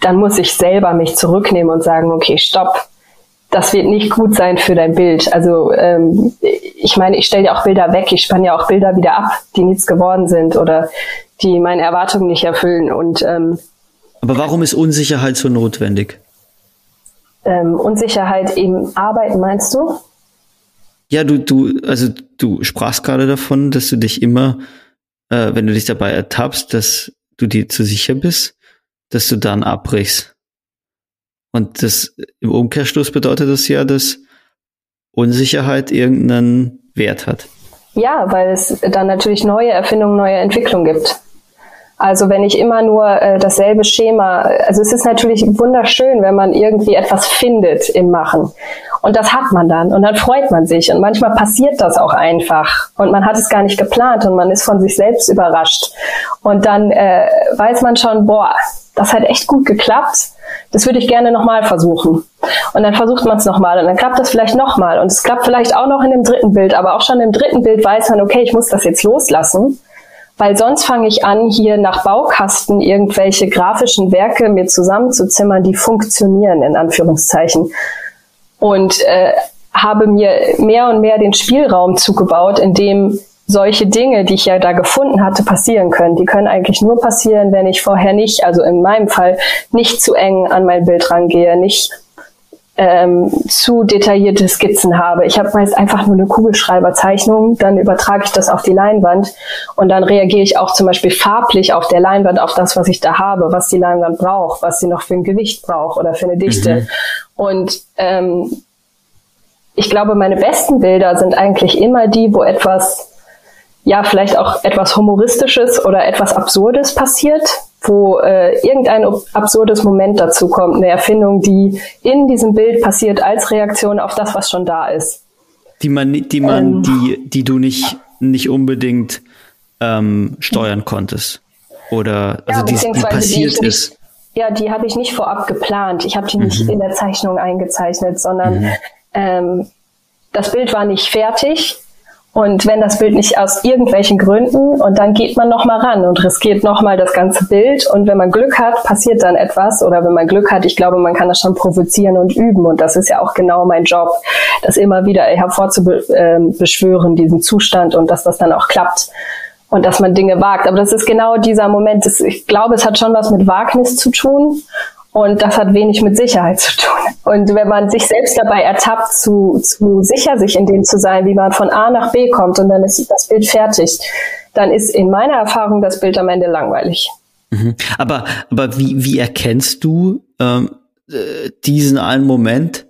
dann muss ich selber mich zurücknehmen und sagen, okay, stopp, das wird nicht gut sein für dein Bild. Also ähm, ich meine, ich stelle ja auch Bilder weg, ich spanne ja auch Bilder wieder ab, die nichts geworden sind oder die meine Erwartungen nicht erfüllen. Und ähm, aber warum ist Unsicherheit so notwendig? Ähm, Unsicherheit im Arbeiten, meinst du? Ja, du, du, also du sprachst gerade davon, dass du dich immer, äh, wenn du dich dabei ertappst, dass du dir zu sicher bist, dass du dann abbrichst. Und das im Umkehrschluss bedeutet das ja, dass Unsicherheit irgendeinen Wert hat. Ja, weil es dann natürlich neue Erfindungen, neue Entwicklungen gibt. Also wenn ich immer nur äh, dasselbe Schema, also es ist natürlich wunderschön, wenn man irgendwie etwas findet im Machen. Und das hat man dann und dann freut man sich und manchmal passiert das auch einfach und man hat es gar nicht geplant und man ist von sich selbst überrascht. Und dann äh, weiß man schon, boah, das hat echt gut geklappt. Das würde ich gerne nochmal versuchen. Und dann versucht man es nochmal und dann klappt das vielleicht nochmal und es klappt vielleicht auch noch in dem dritten Bild, aber auch schon im dritten Bild weiß man, okay, ich muss das jetzt loslassen, weil sonst fange ich an, hier nach Baukasten irgendwelche grafischen Werke mir zusammenzuzimmern, die funktionieren, in Anführungszeichen. Und äh, habe mir mehr und mehr den Spielraum zugebaut, in dem solche Dinge, die ich ja da gefunden hatte, passieren können. Die können eigentlich nur passieren, wenn ich vorher nicht, also in meinem Fall, nicht zu eng an mein Bild rangehe, nicht ähm, zu detaillierte Skizzen habe. Ich habe meist einfach nur eine Kugelschreiberzeichnung, dann übertrage ich das auf die Leinwand und dann reagiere ich auch zum Beispiel farblich auf der Leinwand auf das, was ich da habe, was die Leinwand braucht, was sie noch für ein Gewicht braucht oder für eine Dichte. Mhm. Und ähm, ich glaube, meine besten Bilder sind eigentlich immer die, wo etwas ja vielleicht auch etwas Humoristisches oder etwas Absurdes passiert, wo äh, irgendein absurdes Moment dazu kommt, eine Erfindung, die in diesem Bild passiert als Reaktion auf das, was schon da ist. Die man, die man, ähm, die, die du nicht, nicht unbedingt ähm, steuern konntest. Oder also ja, die, die passiert die ist. Nicht, ja, die habe ich nicht vorab geplant. Ich habe die mhm. nicht in der Zeichnung eingezeichnet, sondern mhm. ähm, das Bild war nicht fertig und wenn das Bild nicht aus irgendwelchen Gründen und dann geht man noch mal ran und riskiert noch mal das ganze Bild. Und wenn man Glück hat, passiert dann etwas. Oder wenn man Glück hat, ich glaube, man kann das schon provozieren und üben. Und das ist ja auch genau mein Job, das immer wieder hervorzubeschwören, diesen Zustand und dass das dann auch klappt und dass man Dinge wagt. Aber das ist genau dieser Moment, ich glaube, es hat schon was mit Wagnis zu tun und das hat wenig mit Sicherheit zu tun. Und wenn man sich selbst dabei ertappt, zu, zu sicher sich in dem zu sein, wie man von A nach B kommt und dann ist das Bild fertig, dann ist in meiner Erfahrung das Bild am Ende langweilig. Mhm. Aber, aber wie, wie erkennst du ähm, äh, diesen einen Moment,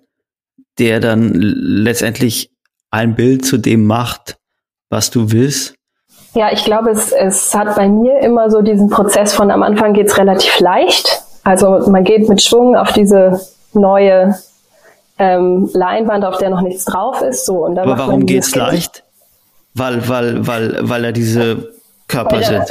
der dann letztendlich ein Bild zu dem macht, was du willst? Ja, ich glaube, es, es hat bei mir immer so diesen Prozess von am Anfang geht's relativ leicht also man geht mit Schwung auf diese neue ähm, Leinwand, auf der noch nichts drauf ist. So, und dann Aber warum geht's leicht? Weil, weil, weil, weil da diese Körper sind.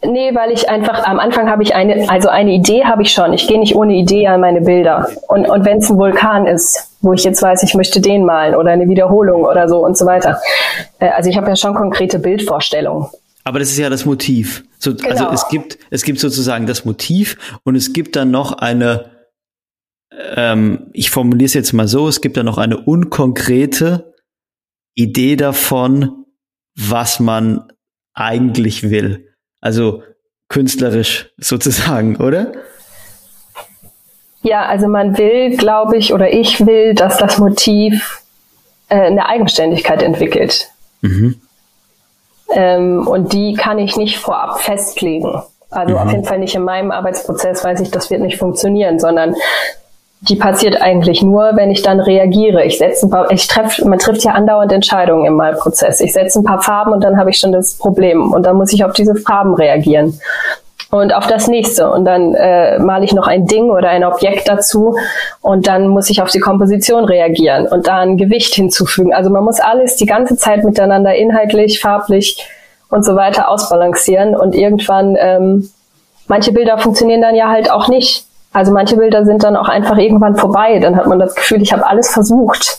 Nee, weil ich einfach, am Anfang habe ich eine, also eine Idee habe ich schon. Ich gehe nicht ohne Idee an meine Bilder. Und, und wenn es ein Vulkan ist, wo ich jetzt weiß, ich möchte den malen oder eine Wiederholung oder so und so weiter. Äh, also ich habe ja schon konkrete Bildvorstellungen. Aber das ist ja das Motiv. So, also genau. Also es gibt, es gibt sozusagen das Motiv und es gibt dann noch eine, ähm, ich formuliere es jetzt mal so, es gibt dann noch eine unkonkrete Idee davon, was man eigentlich will. Also künstlerisch sozusagen, oder? Ja, also man will, glaube ich, oder ich will, dass das Motiv äh, eine Eigenständigkeit entwickelt. Mhm. Ähm, und die kann ich nicht vorab festlegen. Also mhm. auf jeden Fall nicht in meinem Arbeitsprozess weiß ich, das wird nicht funktionieren, sondern die passiert eigentlich nur, wenn ich dann reagiere. Ich setze ein paar, ich treff, man trifft ja andauernd Entscheidungen im Malprozess. Ich setze ein paar Farben und dann habe ich schon das Problem und dann muss ich auf diese Farben reagieren und auf das nächste und dann äh, male ich noch ein Ding oder ein Objekt dazu und dann muss ich auf die Komposition reagieren und da ein Gewicht hinzufügen. Also man muss alles die ganze Zeit miteinander inhaltlich, farblich und so weiter ausbalancieren und irgendwann ähm, manche Bilder funktionieren dann ja halt auch nicht. Also manche Bilder sind dann auch einfach irgendwann vorbei. Dann hat man das Gefühl, ich habe alles versucht,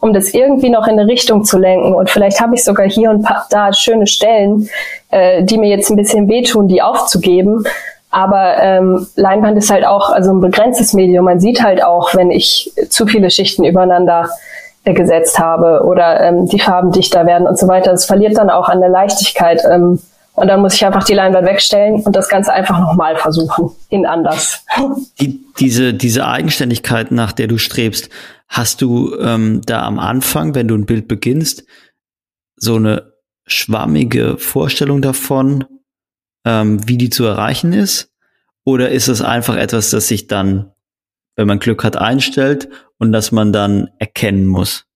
um das irgendwie noch in eine Richtung zu lenken. Und vielleicht habe ich sogar hier und da schöne Stellen, äh, die mir jetzt ein bisschen wehtun, die aufzugeben. Aber ähm, Leinwand ist halt auch also ein begrenztes Medium. Man sieht halt auch, wenn ich zu viele Schichten übereinander äh, gesetzt habe oder ähm, die Farben dichter werden und so weiter. Es verliert dann auch an der Leichtigkeit. Ähm, und dann muss ich einfach die Leinwand wegstellen und das Ganze einfach nochmal versuchen, in anders. Die, diese, diese Eigenständigkeit, nach der du strebst, hast du ähm, da am Anfang, wenn du ein Bild beginnst, so eine schwammige Vorstellung davon, ähm, wie die zu erreichen ist? Oder ist es einfach etwas, das sich dann, wenn man Glück hat, einstellt und das man dann erkennen muss?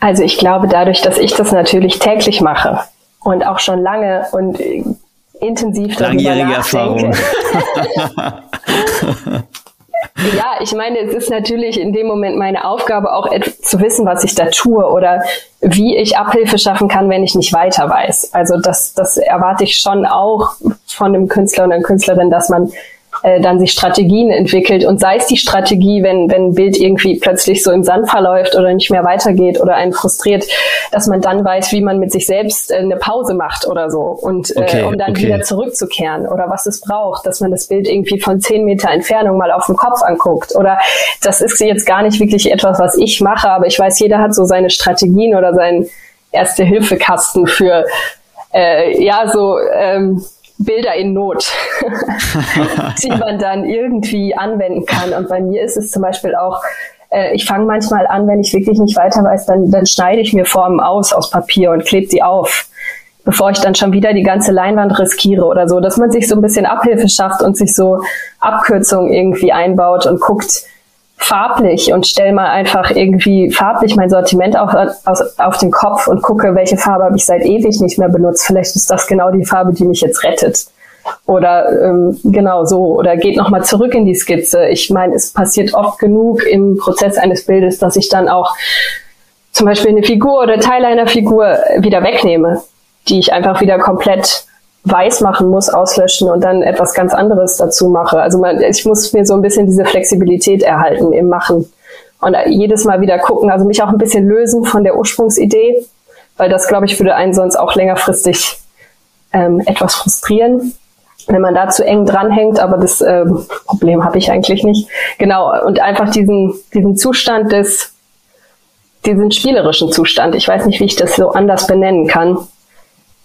Also ich glaube, dadurch, dass ich das natürlich täglich mache und auch schon lange und intensiv darüber Langjährige Erfahrung. ja, ich meine, es ist natürlich in dem Moment meine Aufgabe, auch zu wissen, was ich da tue oder wie ich Abhilfe schaffen kann, wenn ich nicht weiter weiß. Also das, das erwarte ich schon auch von einem Künstler und einer Künstlerin, dass man äh, dann sich Strategien entwickelt. Und sei es die Strategie, wenn, wenn ein Bild irgendwie plötzlich so im Sand verläuft oder nicht mehr weitergeht oder einen frustriert, dass man dann weiß, wie man mit sich selbst äh, eine Pause macht oder so. Und äh, okay, äh, um dann okay. wieder zurückzukehren oder was es braucht, dass man das Bild irgendwie von zehn Meter Entfernung mal auf dem Kopf anguckt. Oder das ist jetzt gar nicht wirklich etwas, was ich mache, aber ich weiß, jeder hat so seine Strategien oder seinen Erste-Hilfe-Kasten für äh, ja so ähm, Bilder in Not, die man dann irgendwie anwenden kann. Und bei mir ist es zum Beispiel auch, äh, ich fange manchmal an, wenn ich wirklich nicht weiter weiß, dann, dann schneide ich mir Formen aus aus Papier und klebe sie auf, bevor ich dann schon wieder die ganze Leinwand riskiere oder so, dass man sich so ein bisschen Abhilfe schafft und sich so Abkürzungen irgendwie einbaut und guckt, farblich und stell mal einfach irgendwie farblich mein Sortiment auf, auf, auf den Kopf und gucke, welche Farbe habe ich seit ewig nicht mehr benutzt. Vielleicht ist das genau die Farbe, die mich jetzt rettet. Oder ähm, genau so. Oder geht nochmal zurück in die Skizze. Ich meine, es passiert oft genug im Prozess eines Bildes, dass ich dann auch zum Beispiel eine Figur oder Teile einer Figur wieder wegnehme, die ich einfach wieder komplett weiß machen muss, auslöschen und dann etwas ganz anderes dazu mache. Also man, ich muss mir so ein bisschen diese Flexibilität erhalten im Machen und jedes Mal wieder gucken, also mich auch ein bisschen lösen von der Ursprungsidee, weil das, glaube ich, würde einen sonst auch längerfristig ähm, etwas frustrieren, wenn man da zu eng dranhängt, aber das ähm, Problem habe ich eigentlich nicht. Genau, und einfach diesen, diesen Zustand des, diesen spielerischen Zustand, ich weiß nicht, wie ich das so anders benennen kann,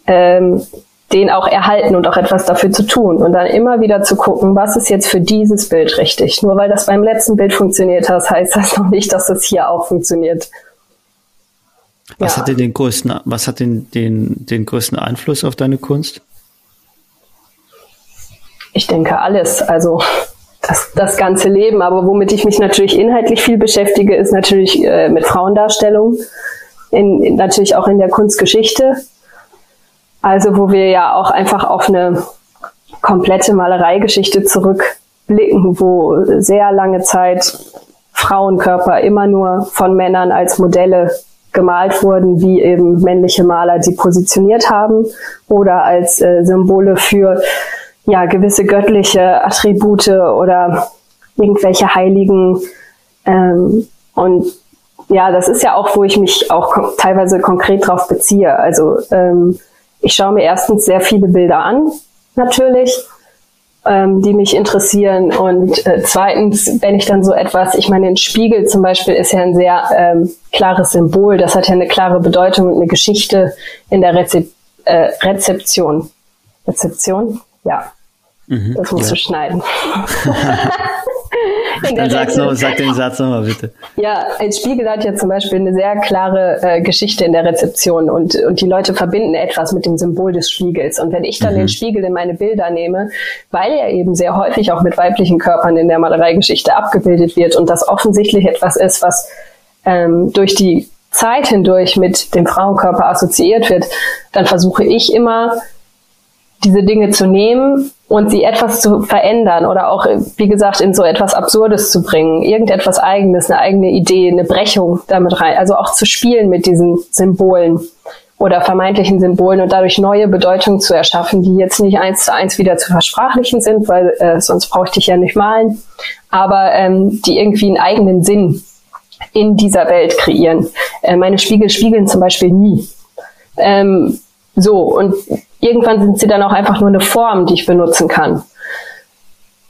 ähm, den auch erhalten und auch etwas dafür zu tun und dann immer wieder zu gucken, was ist jetzt für dieses Bild richtig. Nur weil das beim letzten Bild funktioniert hat, heißt das noch nicht, dass das hier auch funktioniert. Was ja. hat den größten, was hat den, den, den größten Einfluss auf deine Kunst? Ich denke alles. Also das, das ganze Leben. Aber womit ich mich natürlich inhaltlich viel beschäftige, ist natürlich äh, mit Frauendarstellung. In, in, natürlich auch in der Kunstgeschichte. Also wo wir ja auch einfach auf eine komplette Malereigeschichte zurückblicken, wo sehr lange Zeit Frauenkörper immer nur von Männern als Modelle gemalt wurden, wie eben männliche Maler sie positioniert haben oder als äh, Symbole für ja gewisse göttliche Attribute oder irgendwelche Heiligen ähm, und ja, das ist ja auch, wo ich mich auch teilweise konkret drauf beziehe. Also ähm, ich schaue mir erstens sehr viele Bilder an, natürlich, ähm, die mich interessieren. Und äh, zweitens, wenn ich dann so etwas, ich meine, ein Spiegel zum Beispiel ist ja ein sehr ähm, klares Symbol. Das hat ja eine klare Bedeutung und eine Geschichte in der Rezep äh, Rezeption. Rezeption? Ja. Mhm, das musst ja. du schneiden. Dann sag's noch, sag den Satz nochmal bitte. Ja, ein Spiegel hat ja zum Beispiel eine sehr klare äh, Geschichte in der Rezeption und, und die Leute verbinden etwas mit dem Symbol des Spiegels. Und wenn ich dann mhm. den Spiegel in meine Bilder nehme, weil er eben sehr häufig auch mit weiblichen Körpern in der Malereigeschichte abgebildet wird und das offensichtlich etwas ist, was ähm, durch die Zeit hindurch mit dem Frauenkörper assoziiert wird, dann versuche ich immer, diese Dinge zu nehmen und sie etwas zu verändern oder auch, wie gesagt, in so etwas Absurdes zu bringen, irgendetwas Eigenes, eine eigene Idee, eine Brechung damit rein, also auch zu spielen mit diesen Symbolen oder vermeintlichen Symbolen und dadurch neue Bedeutungen zu erschaffen, die jetzt nicht eins zu eins wieder zu versprachlichen sind, weil äh, sonst bräuchte ich ja nicht malen, aber ähm, die irgendwie einen eigenen Sinn in dieser Welt kreieren. Äh, meine Spiegel spiegeln zum Beispiel nie. Ähm, so, und irgendwann sind sie dann auch einfach nur eine Form, die ich benutzen kann.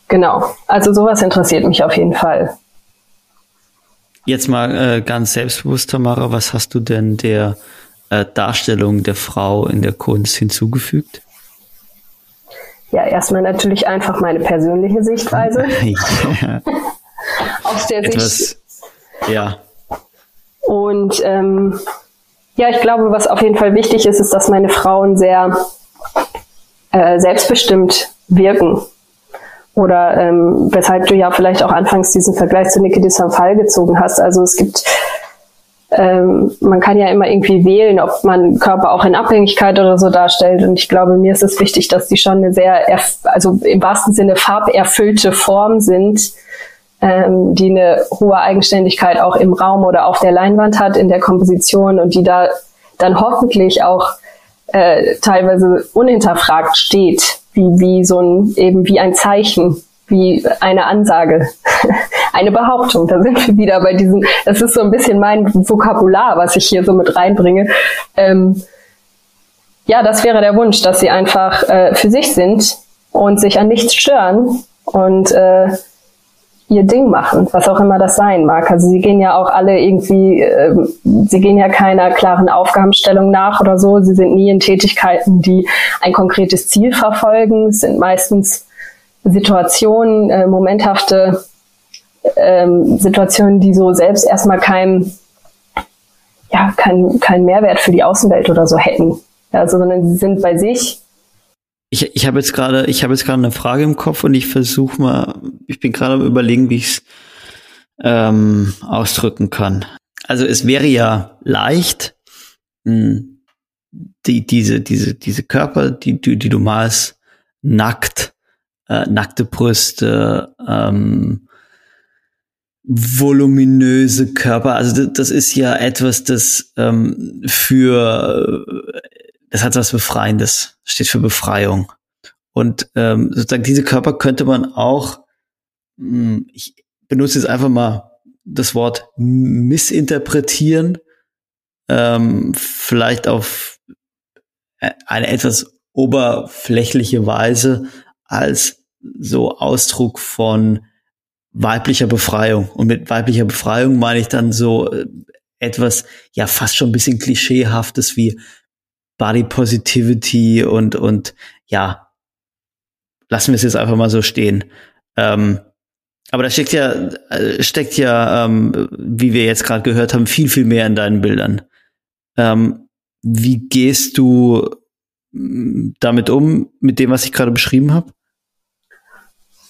Genau. Also sowas interessiert mich auf jeden Fall. Jetzt mal äh, ganz selbstbewusst, Tamara, was hast du denn der äh, Darstellung der Frau in der Kunst hinzugefügt? Ja, erstmal natürlich einfach meine persönliche Sichtweise. ja. Aus der Etwas, Sicht. Ja. Und ähm, ja, ich glaube, was auf jeden Fall wichtig ist, ist, dass meine Frauen sehr äh, selbstbestimmt wirken. Oder ähm, weshalb du ja vielleicht auch anfangs diesen Vergleich zu Niki de Saint-Phal gezogen hast. Also es gibt, ähm, man kann ja immer irgendwie wählen, ob man Körper auch in Abhängigkeit oder so darstellt. Und ich glaube, mir ist es wichtig, dass die schon eine sehr, also im wahrsten Sinne farberfüllte Form sind, ähm, die eine hohe Eigenständigkeit auch im Raum oder auf der Leinwand hat, in der Komposition und die da dann hoffentlich auch äh, teilweise unhinterfragt steht, wie, wie so ein, eben wie ein Zeichen, wie eine Ansage, eine Behauptung. Da sind wir wieder bei diesem, das ist so ein bisschen mein Vokabular, was ich hier so mit reinbringe. Ähm, ja, das wäre der Wunsch, dass sie einfach äh, für sich sind und sich an nichts stören und äh, ihr Ding machen, was auch immer das sein mag. Also sie gehen ja auch alle irgendwie, äh, sie gehen ja keiner klaren Aufgabenstellung nach oder so. Sie sind nie in Tätigkeiten, die ein konkretes Ziel verfolgen. Es sind meistens Situationen, äh, momenthafte ähm, Situationen, die so selbst erstmal kein, ja, kein, kein Mehrwert für die Außenwelt oder so hätten. Also, sondern sie sind bei sich ich, ich habe jetzt gerade, ich habe jetzt gerade eine Frage im Kopf und ich versuche mal, ich bin gerade am überlegen, wie ich es ähm, ausdrücken kann. Also es wäre ja leicht, mh, hm, die, diese, diese, diese Körper, die, die, die du malst, nackt, äh, nackte Brüste, ähm, voluminöse Körper. Also das, das ist ja etwas, das ähm, für das hat was Befreiendes, steht für Befreiung. Und ähm, sozusagen diese Körper könnte man auch, mh, hm, ich benutze jetzt einfach mal das Wort missinterpretieren, ähm, vielleicht auf eine etwas oberflächliche Weise als so Ausdruck von weiblicher Befreiung. Und mit weiblicher Befreiung meine ich dann so äh, etwas, ja, fast schon ein bisschen klischeehaftes wie Body Positivity und, und ja, lassen wir es jetzt einfach mal so stehen. Ähm, aber da steckt ja, äh, steckt ja, ähm, wie wir jetzt gerade gehört haben, viel, viel mehr in deinen Bildern. Ähm, wie gehst du mm, damit um, mit dem, was ich gerade beschrieben habe?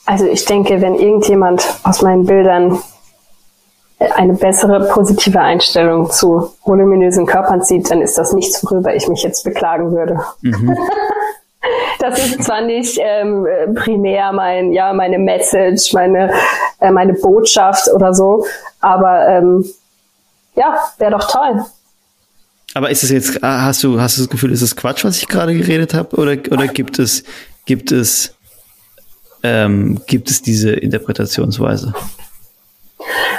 Also ich denke, wenn irgendjemand aus meinen Bildern eine bessere positive Einstellung zu voluminösen Körpern zieht, dann ist das nichts, worüber ich mich jetzt beklagen würde. Mhm. Das ist zwar nicht ähm, primär mein, ja, meine Message, meine, äh, meine Botschaft oder so, aber ähm, ja, wäre doch toll. Aber ist es jetzt, ah, hast du, hast du das Gefühl, ist es Quatsch, was ich gerade geredet habe, oder, oder gibt es, gibt es, ähm, gibt es diese Interpretationsweise?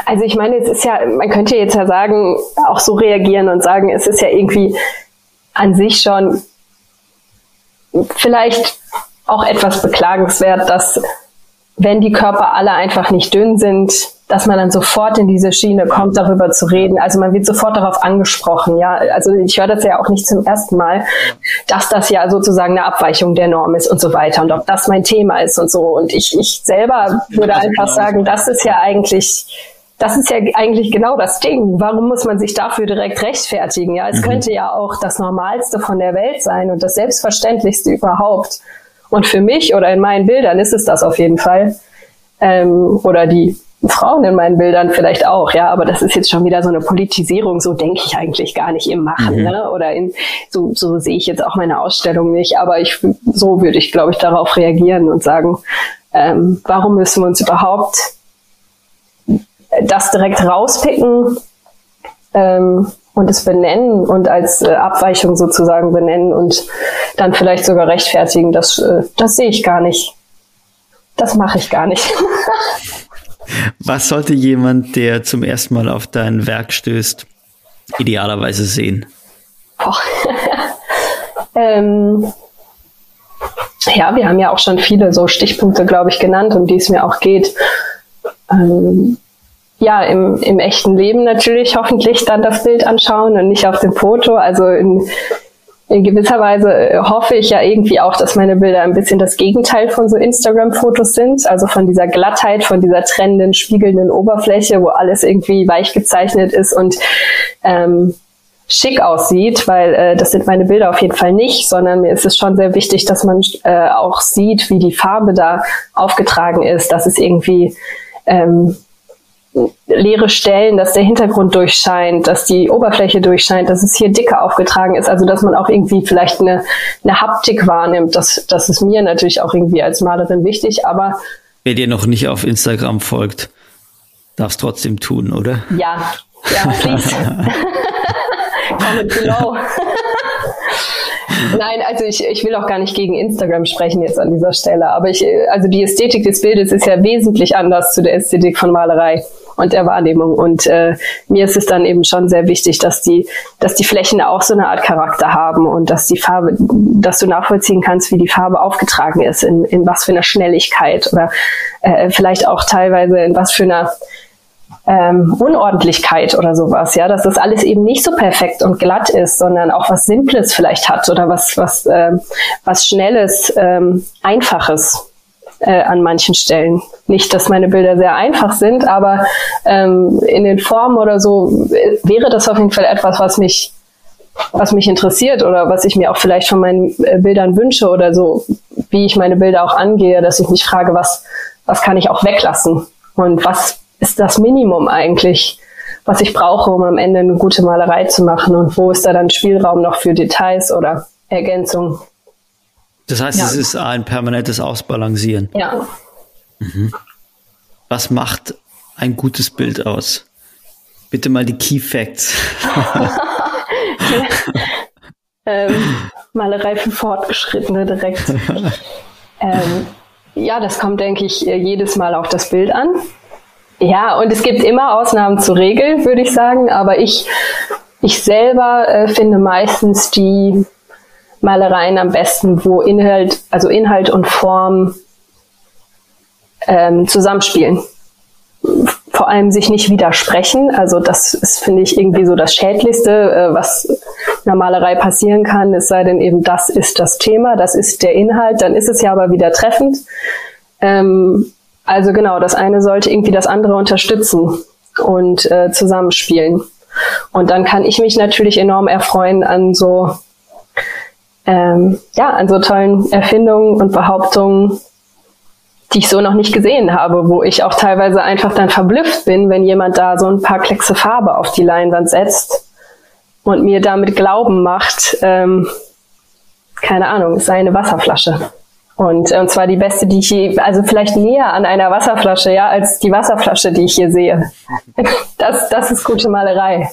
Also ich meine, es ist ja, man könnte jetzt ja sagen, auch so reagieren und sagen, es ist ja irgendwie an sich schon vielleicht auch etwas beklagenswert, dass wenn die Körper alle einfach nicht dünn sind, dass man dann sofort in diese Schiene kommt, darüber zu reden. Also man wird sofort darauf angesprochen, ja. Also ich höre das ja auch nicht zum ersten Mal, dass das ja sozusagen eine Abweichung der Norm ist und so weiter und ob das mein Thema ist und so. Und ich, ich selber würde einfach sagen, das ist ja eigentlich das ist ja eigentlich genau das Ding. Warum muss man sich dafür direkt rechtfertigen? Ja, es mhm. könnte ja auch das Normalste von der Welt sein und das Selbstverständlichste überhaupt. Und für mich oder in meinen Bildern ist es das auf jeden Fall. Ähm, oder die Frauen in meinen Bildern vielleicht auch, ja, aber das ist jetzt schon wieder so eine Politisierung, so denke ich eigentlich gar nicht im Machen, mhm. ne? Oder in so, so sehe ich jetzt auch meine Ausstellung nicht, aber ich so würde ich, glaube ich, darauf reagieren und sagen, ähm, warum müssen wir uns überhaupt das direkt rauspicken ähm, und es benennen und als äh, Abweichung sozusagen benennen und dann vielleicht sogar rechtfertigen, das, äh, das sehe ich gar nicht. Das mache ich gar nicht. Was sollte jemand, der zum ersten Mal auf dein Werk stößt, idealerweise sehen? ähm, ja, wir haben ja auch schon viele so Stichpunkte, glaube ich, genannt, um die es mir auch geht. Ähm, ja, im, im echten Leben natürlich hoffentlich dann das Bild anschauen und nicht auf dem Foto. Also in, in gewisser Weise äh, hoffe ich ja irgendwie auch, dass meine Bilder ein bisschen das Gegenteil von so Instagram-Fotos sind. Also von dieser Glattheit, von dieser trennenden, spiegelnden Oberfläche, wo alles irgendwie weich gezeichnet ist und ähm, schick aussieht, weil äh, das sind meine Bilder auf jeden Fall nicht, sondern mir ist es schon sehr wichtig, dass man äh, auch sieht, wie die Farbe da aufgetragen ist, dass es irgendwie ähm, leere Stellen, dass der Hintergrund durchscheint, dass die Oberfläche durchscheint, dass es hier dicker aufgetragen ist, also dass man auch irgendwie vielleicht eine, eine Haptik wahrnimmt. Das, das ist mir natürlich auch irgendwie als Malerin wichtig, aber Wer dir noch nicht auf Instagram folgt, darf es trotzdem tun, oder? Ja, ja, please. Comment below. Nein, also ich, ich will auch gar nicht gegen Instagram sprechen jetzt an dieser Stelle, aber ich, also die Ästhetik des Bildes ist ja wesentlich anders zu der Ästhetik von Malerei und der Wahrnehmung. Und äh, mir ist es dann eben schon sehr wichtig, dass die, dass die Flächen auch so eine Art Charakter haben und dass die Farbe, dass du nachvollziehen kannst, wie die Farbe aufgetragen ist, in, in was für einer Schnelligkeit oder äh, vielleicht auch teilweise in was für einer ähm, Unordentlichkeit oder sowas, ja, dass das alles eben nicht so perfekt und glatt ist, sondern auch was Simples vielleicht hat oder was was äh, was Schnelles, ähm, Einfaches äh, an manchen Stellen. Nicht, dass meine Bilder sehr einfach sind, aber ähm, in den Formen oder so äh, wäre das auf jeden Fall etwas, was mich was mich interessiert oder was ich mir auch vielleicht von meinen äh, Bildern wünsche oder so, wie ich meine Bilder auch angehe, dass ich mich frage, was was kann ich auch weglassen und was ist das Minimum eigentlich, was ich brauche, um am Ende eine gute Malerei zu machen und wo ist da dann Spielraum noch für Details oder Ergänzungen. Das heißt, ja. es ist ein permanentes Ausbalancieren. Ja. Mhm. Was macht ein gutes Bild aus? Bitte mal die Key Facts. ähm, Malerei für Fortgeschrittene direkt. ähm, ja, das kommt, denke ich, jedes Mal auf das Bild an. Ja, und es gibt immer Ausnahmen zur Regel, würde ich sagen, aber ich, ich selber äh, finde meistens die Malereien am besten, wo Inhalt, also Inhalt und Form ähm, zusammenspielen. Vor allem sich nicht widersprechen. Also das ist, finde ich, irgendwie so das Schädlichste, äh, was in der Malerei passieren kann, es sei denn eben, das ist das Thema, das ist der Inhalt, dann ist es ja aber wieder treffend. Ähm, also genau, das eine sollte irgendwie das andere unterstützen und äh, zusammenspielen. Und dann kann ich mich natürlich enorm erfreuen an so ähm, ja, an so tollen Erfindungen und Behauptungen, die ich so noch nicht gesehen habe, wo ich auch teilweise einfach dann verblüfft bin, wenn jemand da so ein paar Kleckse Farbe auf die Leinwand setzt und mir damit Glauben macht, ähm, keine Ahnung, es sei eine Wasserflasche. Und, und zwar die beste, die ich je, also vielleicht näher an einer Wasserflasche, ja, als die Wasserflasche, die ich hier sehe. Das, das ist gute Malerei.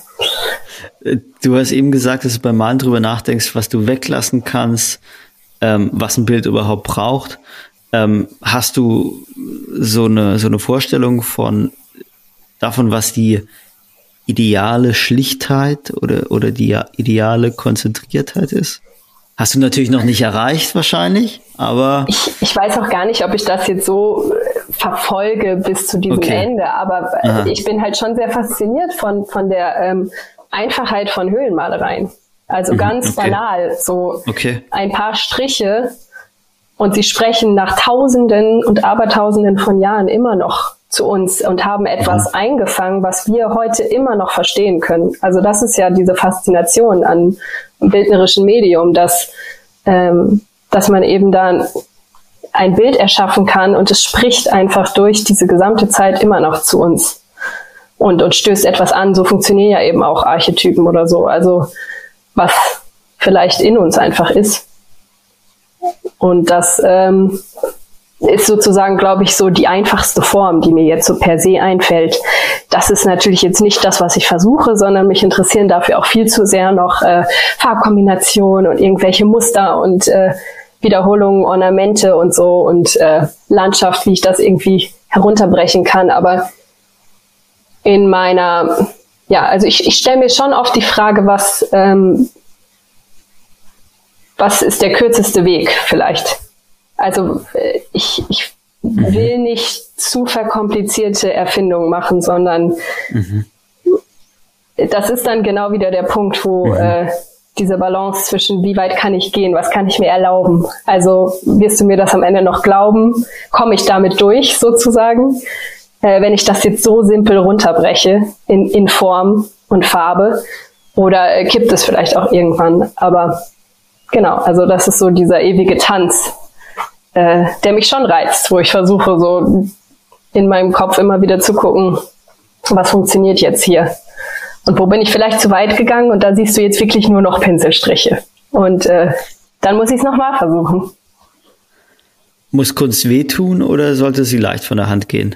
Du hast eben gesagt, dass du beim Malen drüber nachdenkst, was du weglassen kannst, ähm, was ein Bild überhaupt braucht. Ähm, hast du so eine, so eine Vorstellung von davon, was die ideale Schlichtheit oder, oder die ideale Konzentriertheit ist? Hast du natürlich noch nicht erreicht, wahrscheinlich, aber. Ich, ich weiß auch gar nicht, ob ich das jetzt so äh, verfolge bis zu diesem okay. Ende, aber äh, Aha. ich bin halt schon sehr fasziniert von, von der ähm, Einfachheit von Höhlenmalereien. Also mhm, ganz okay. banal, so okay. ein paar Striche und sie sprechen nach Tausenden und Abertausenden von Jahren immer noch zu uns und haben etwas mhm. eingefangen, was wir heute immer noch verstehen können. Also das ist ja diese Faszination an bildnerischen Medium, dass, ähm, dass man eben dann ein Bild erschaffen kann und es spricht einfach durch diese gesamte Zeit immer noch zu uns und, und stößt etwas an. So funktionieren ja eben auch Archetypen oder so. Also was vielleicht in uns einfach ist. Und das ähm, ist sozusagen, glaube ich, so die einfachste Form, die mir jetzt so per se einfällt. Das ist natürlich jetzt nicht das, was ich versuche, sondern mich interessieren dafür auch viel zu sehr noch äh, Farbkombinationen und irgendwelche Muster und äh, Wiederholungen, Ornamente und so und äh, Landschaft, wie ich das irgendwie herunterbrechen kann. Aber in meiner, ja, also ich, ich stelle mir schon oft die Frage, was, ähm, was ist der kürzeste Weg vielleicht? Also äh, ich, ich mhm. will nicht zu verkomplizierte Erfindungen machen, sondern mhm. das ist dann genau wieder der Punkt, wo mhm. äh, diese Balance zwischen wie weit kann ich gehen, was kann ich mir erlauben. Also wirst du mir das am Ende noch glauben? Komme ich damit durch sozusagen? Äh, wenn ich das jetzt so simpel runterbreche in, in Form und Farbe oder äh, kippt es vielleicht auch irgendwann. Aber genau, also das ist so dieser ewige Tanz, äh, der mich schon reizt, wo ich versuche, so in meinem Kopf immer wieder zu gucken, was funktioniert jetzt hier. Und wo bin ich vielleicht zu weit gegangen und da siehst du jetzt wirklich nur noch Pinselstriche. Und äh, dann muss ich es nochmal versuchen. Muss Kunst wehtun oder sollte sie leicht von der Hand gehen?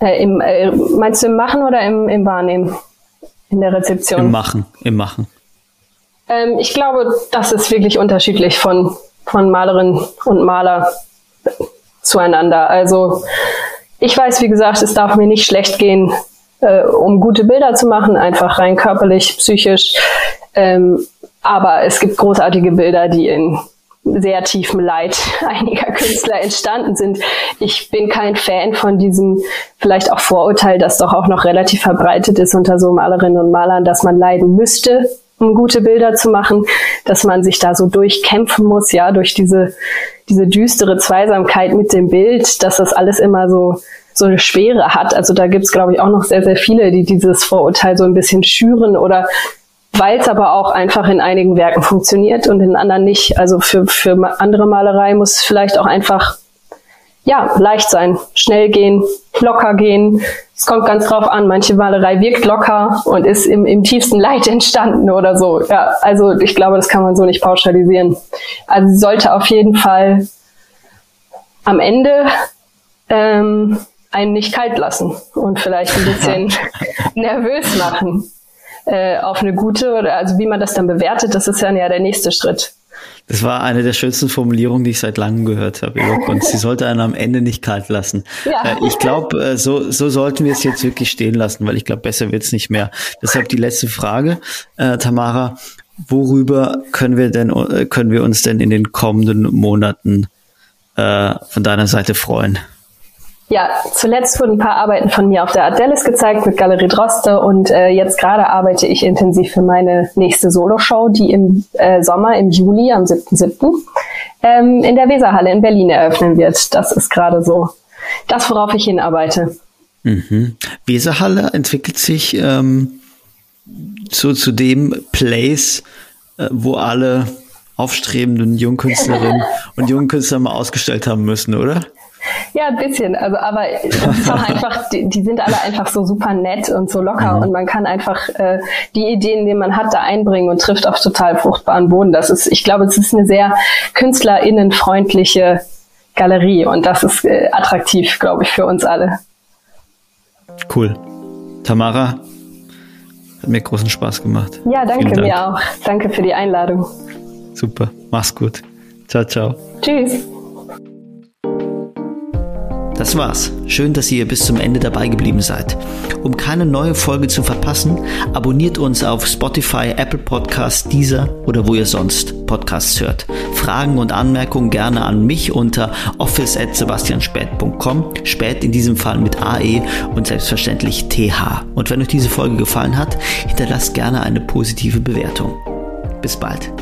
Äh, im, äh, meinst du im Machen oder im, im Wahrnehmen? In der Rezeption? Im Machen, im Machen. Ähm, ich glaube, das ist wirklich unterschiedlich von von Malerinnen und Maler zueinander. Also ich weiß, wie gesagt, es darf mir nicht schlecht gehen, äh, um gute Bilder zu machen, einfach rein körperlich, psychisch. Ähm, aber es gibt großartige Bilder, die in sehr tiefem Leid einiger Künstler entstanden sind. Ich bin kein Fan von diesem vielleicht auch Vorurteil, das doch auch noch relativ verbreitet ist unter so Malerinnen und Malern, dass man leiden müsste, um gute Bilder zu machen, dass man sich da so durchkämpfen muss, ja, durch diese, diese düstere Zweisamkeit mit dem Bild, dass das alles immer so, so eine Schwere hat. Also da gibt's glaube ich, auch noch sehr, sehr viele, die dieses Vorurteil so ein bisschen schüren oder weil es aber auch einfach in einigen Werken funktioniert und in anderen nicht. Also für, für andere Malerei muss vielleicht auch einfach ja, leicht sein, schnell gehen, locker gehen. Es kommt ganz drauf an. Manche Malerei wirkt locker und ist im, im tiefsten Leid entstanden oder so. Ja, also ich glaube, das kann man so nicht pauschalisieren. Also sie sollte auf jeden Fall am Ende ähm, einen nicht kalt lassen und vielleicht ein bisschen nervös machen äh, auf eine gute oder also wie man das dann bewertet, das ist dann ja der nächste Schritt. Das war eine der schönsten Formulierungen, die ich seit langem gehört habe über Kunst. Sie sollte einen am Ende nicht kalt lassen. Ja. Äh, ich glaube, äh, so, so sollten wir es jetzt wirklich stehen lassen, weil ich glaube, besser wird es nicht mehr. Deshalb die letzte Frage, äh, Tamara. Worüber können wir denn, äh, können wir uns denn in den kommenden Monaten äh, von deiner Seite freuen? Ja, zuletzt wurden ein paar Arbeiten von mir auf der Adelis gezeigt mit Galerie Droste und äh, jetzt gerade arbeite ich intensiv für meine nächste Soloshow, die im äh, Sommer, im Juli, am 7.7. Ähm, in der Weserhalle in Berlin eröffnen wird. Das ist gerade so das, worauf ich hinarbeite. Mhm. Weserhalle entwickelt sich ähm, so zu dem Place, äh, wo alle aufstrebenden Jungkünstlerinnen und Jungkünstler mal ausgestellt haben müssen, oder? Ja, ein bisschen. Also, aber einfach, die, die, sind alle einfach so super nett und so locker mhm. und man kann einfach äh, die Ideen, die man hat, da einbringen und trifft auf total fruchtbaren Boden. Das ist, ich glaube, es ist eine sehr künstlerinnenfreundliche Galerie und das ist äh, attraktiv, glaube ich, für uns alle. Cool. Tamara, hat mir großen Spaß gemacht. Ja, danke Dank. mir auch. Danke für die Einladung. Super, mach's gut. Ciao, ciao. Tschüss. Das war's. Schön, dass ihr bis zum Ende dabei geblieben seid. Um keine neue Folge zu verpassen, abonniert uns auf Spotify, Apple Podcasts, Deezer oder wo ihr sonst Podcasts hört. Fragen und Anmerkungen gerne an mich unter office@sebastianspät.com. Spät in diesem Fall mit AE und selbstverständlich TH. Und wenn euch diese Folge gefallen hat, hinterlasst gerne eine positive Bewertung. Bis bald.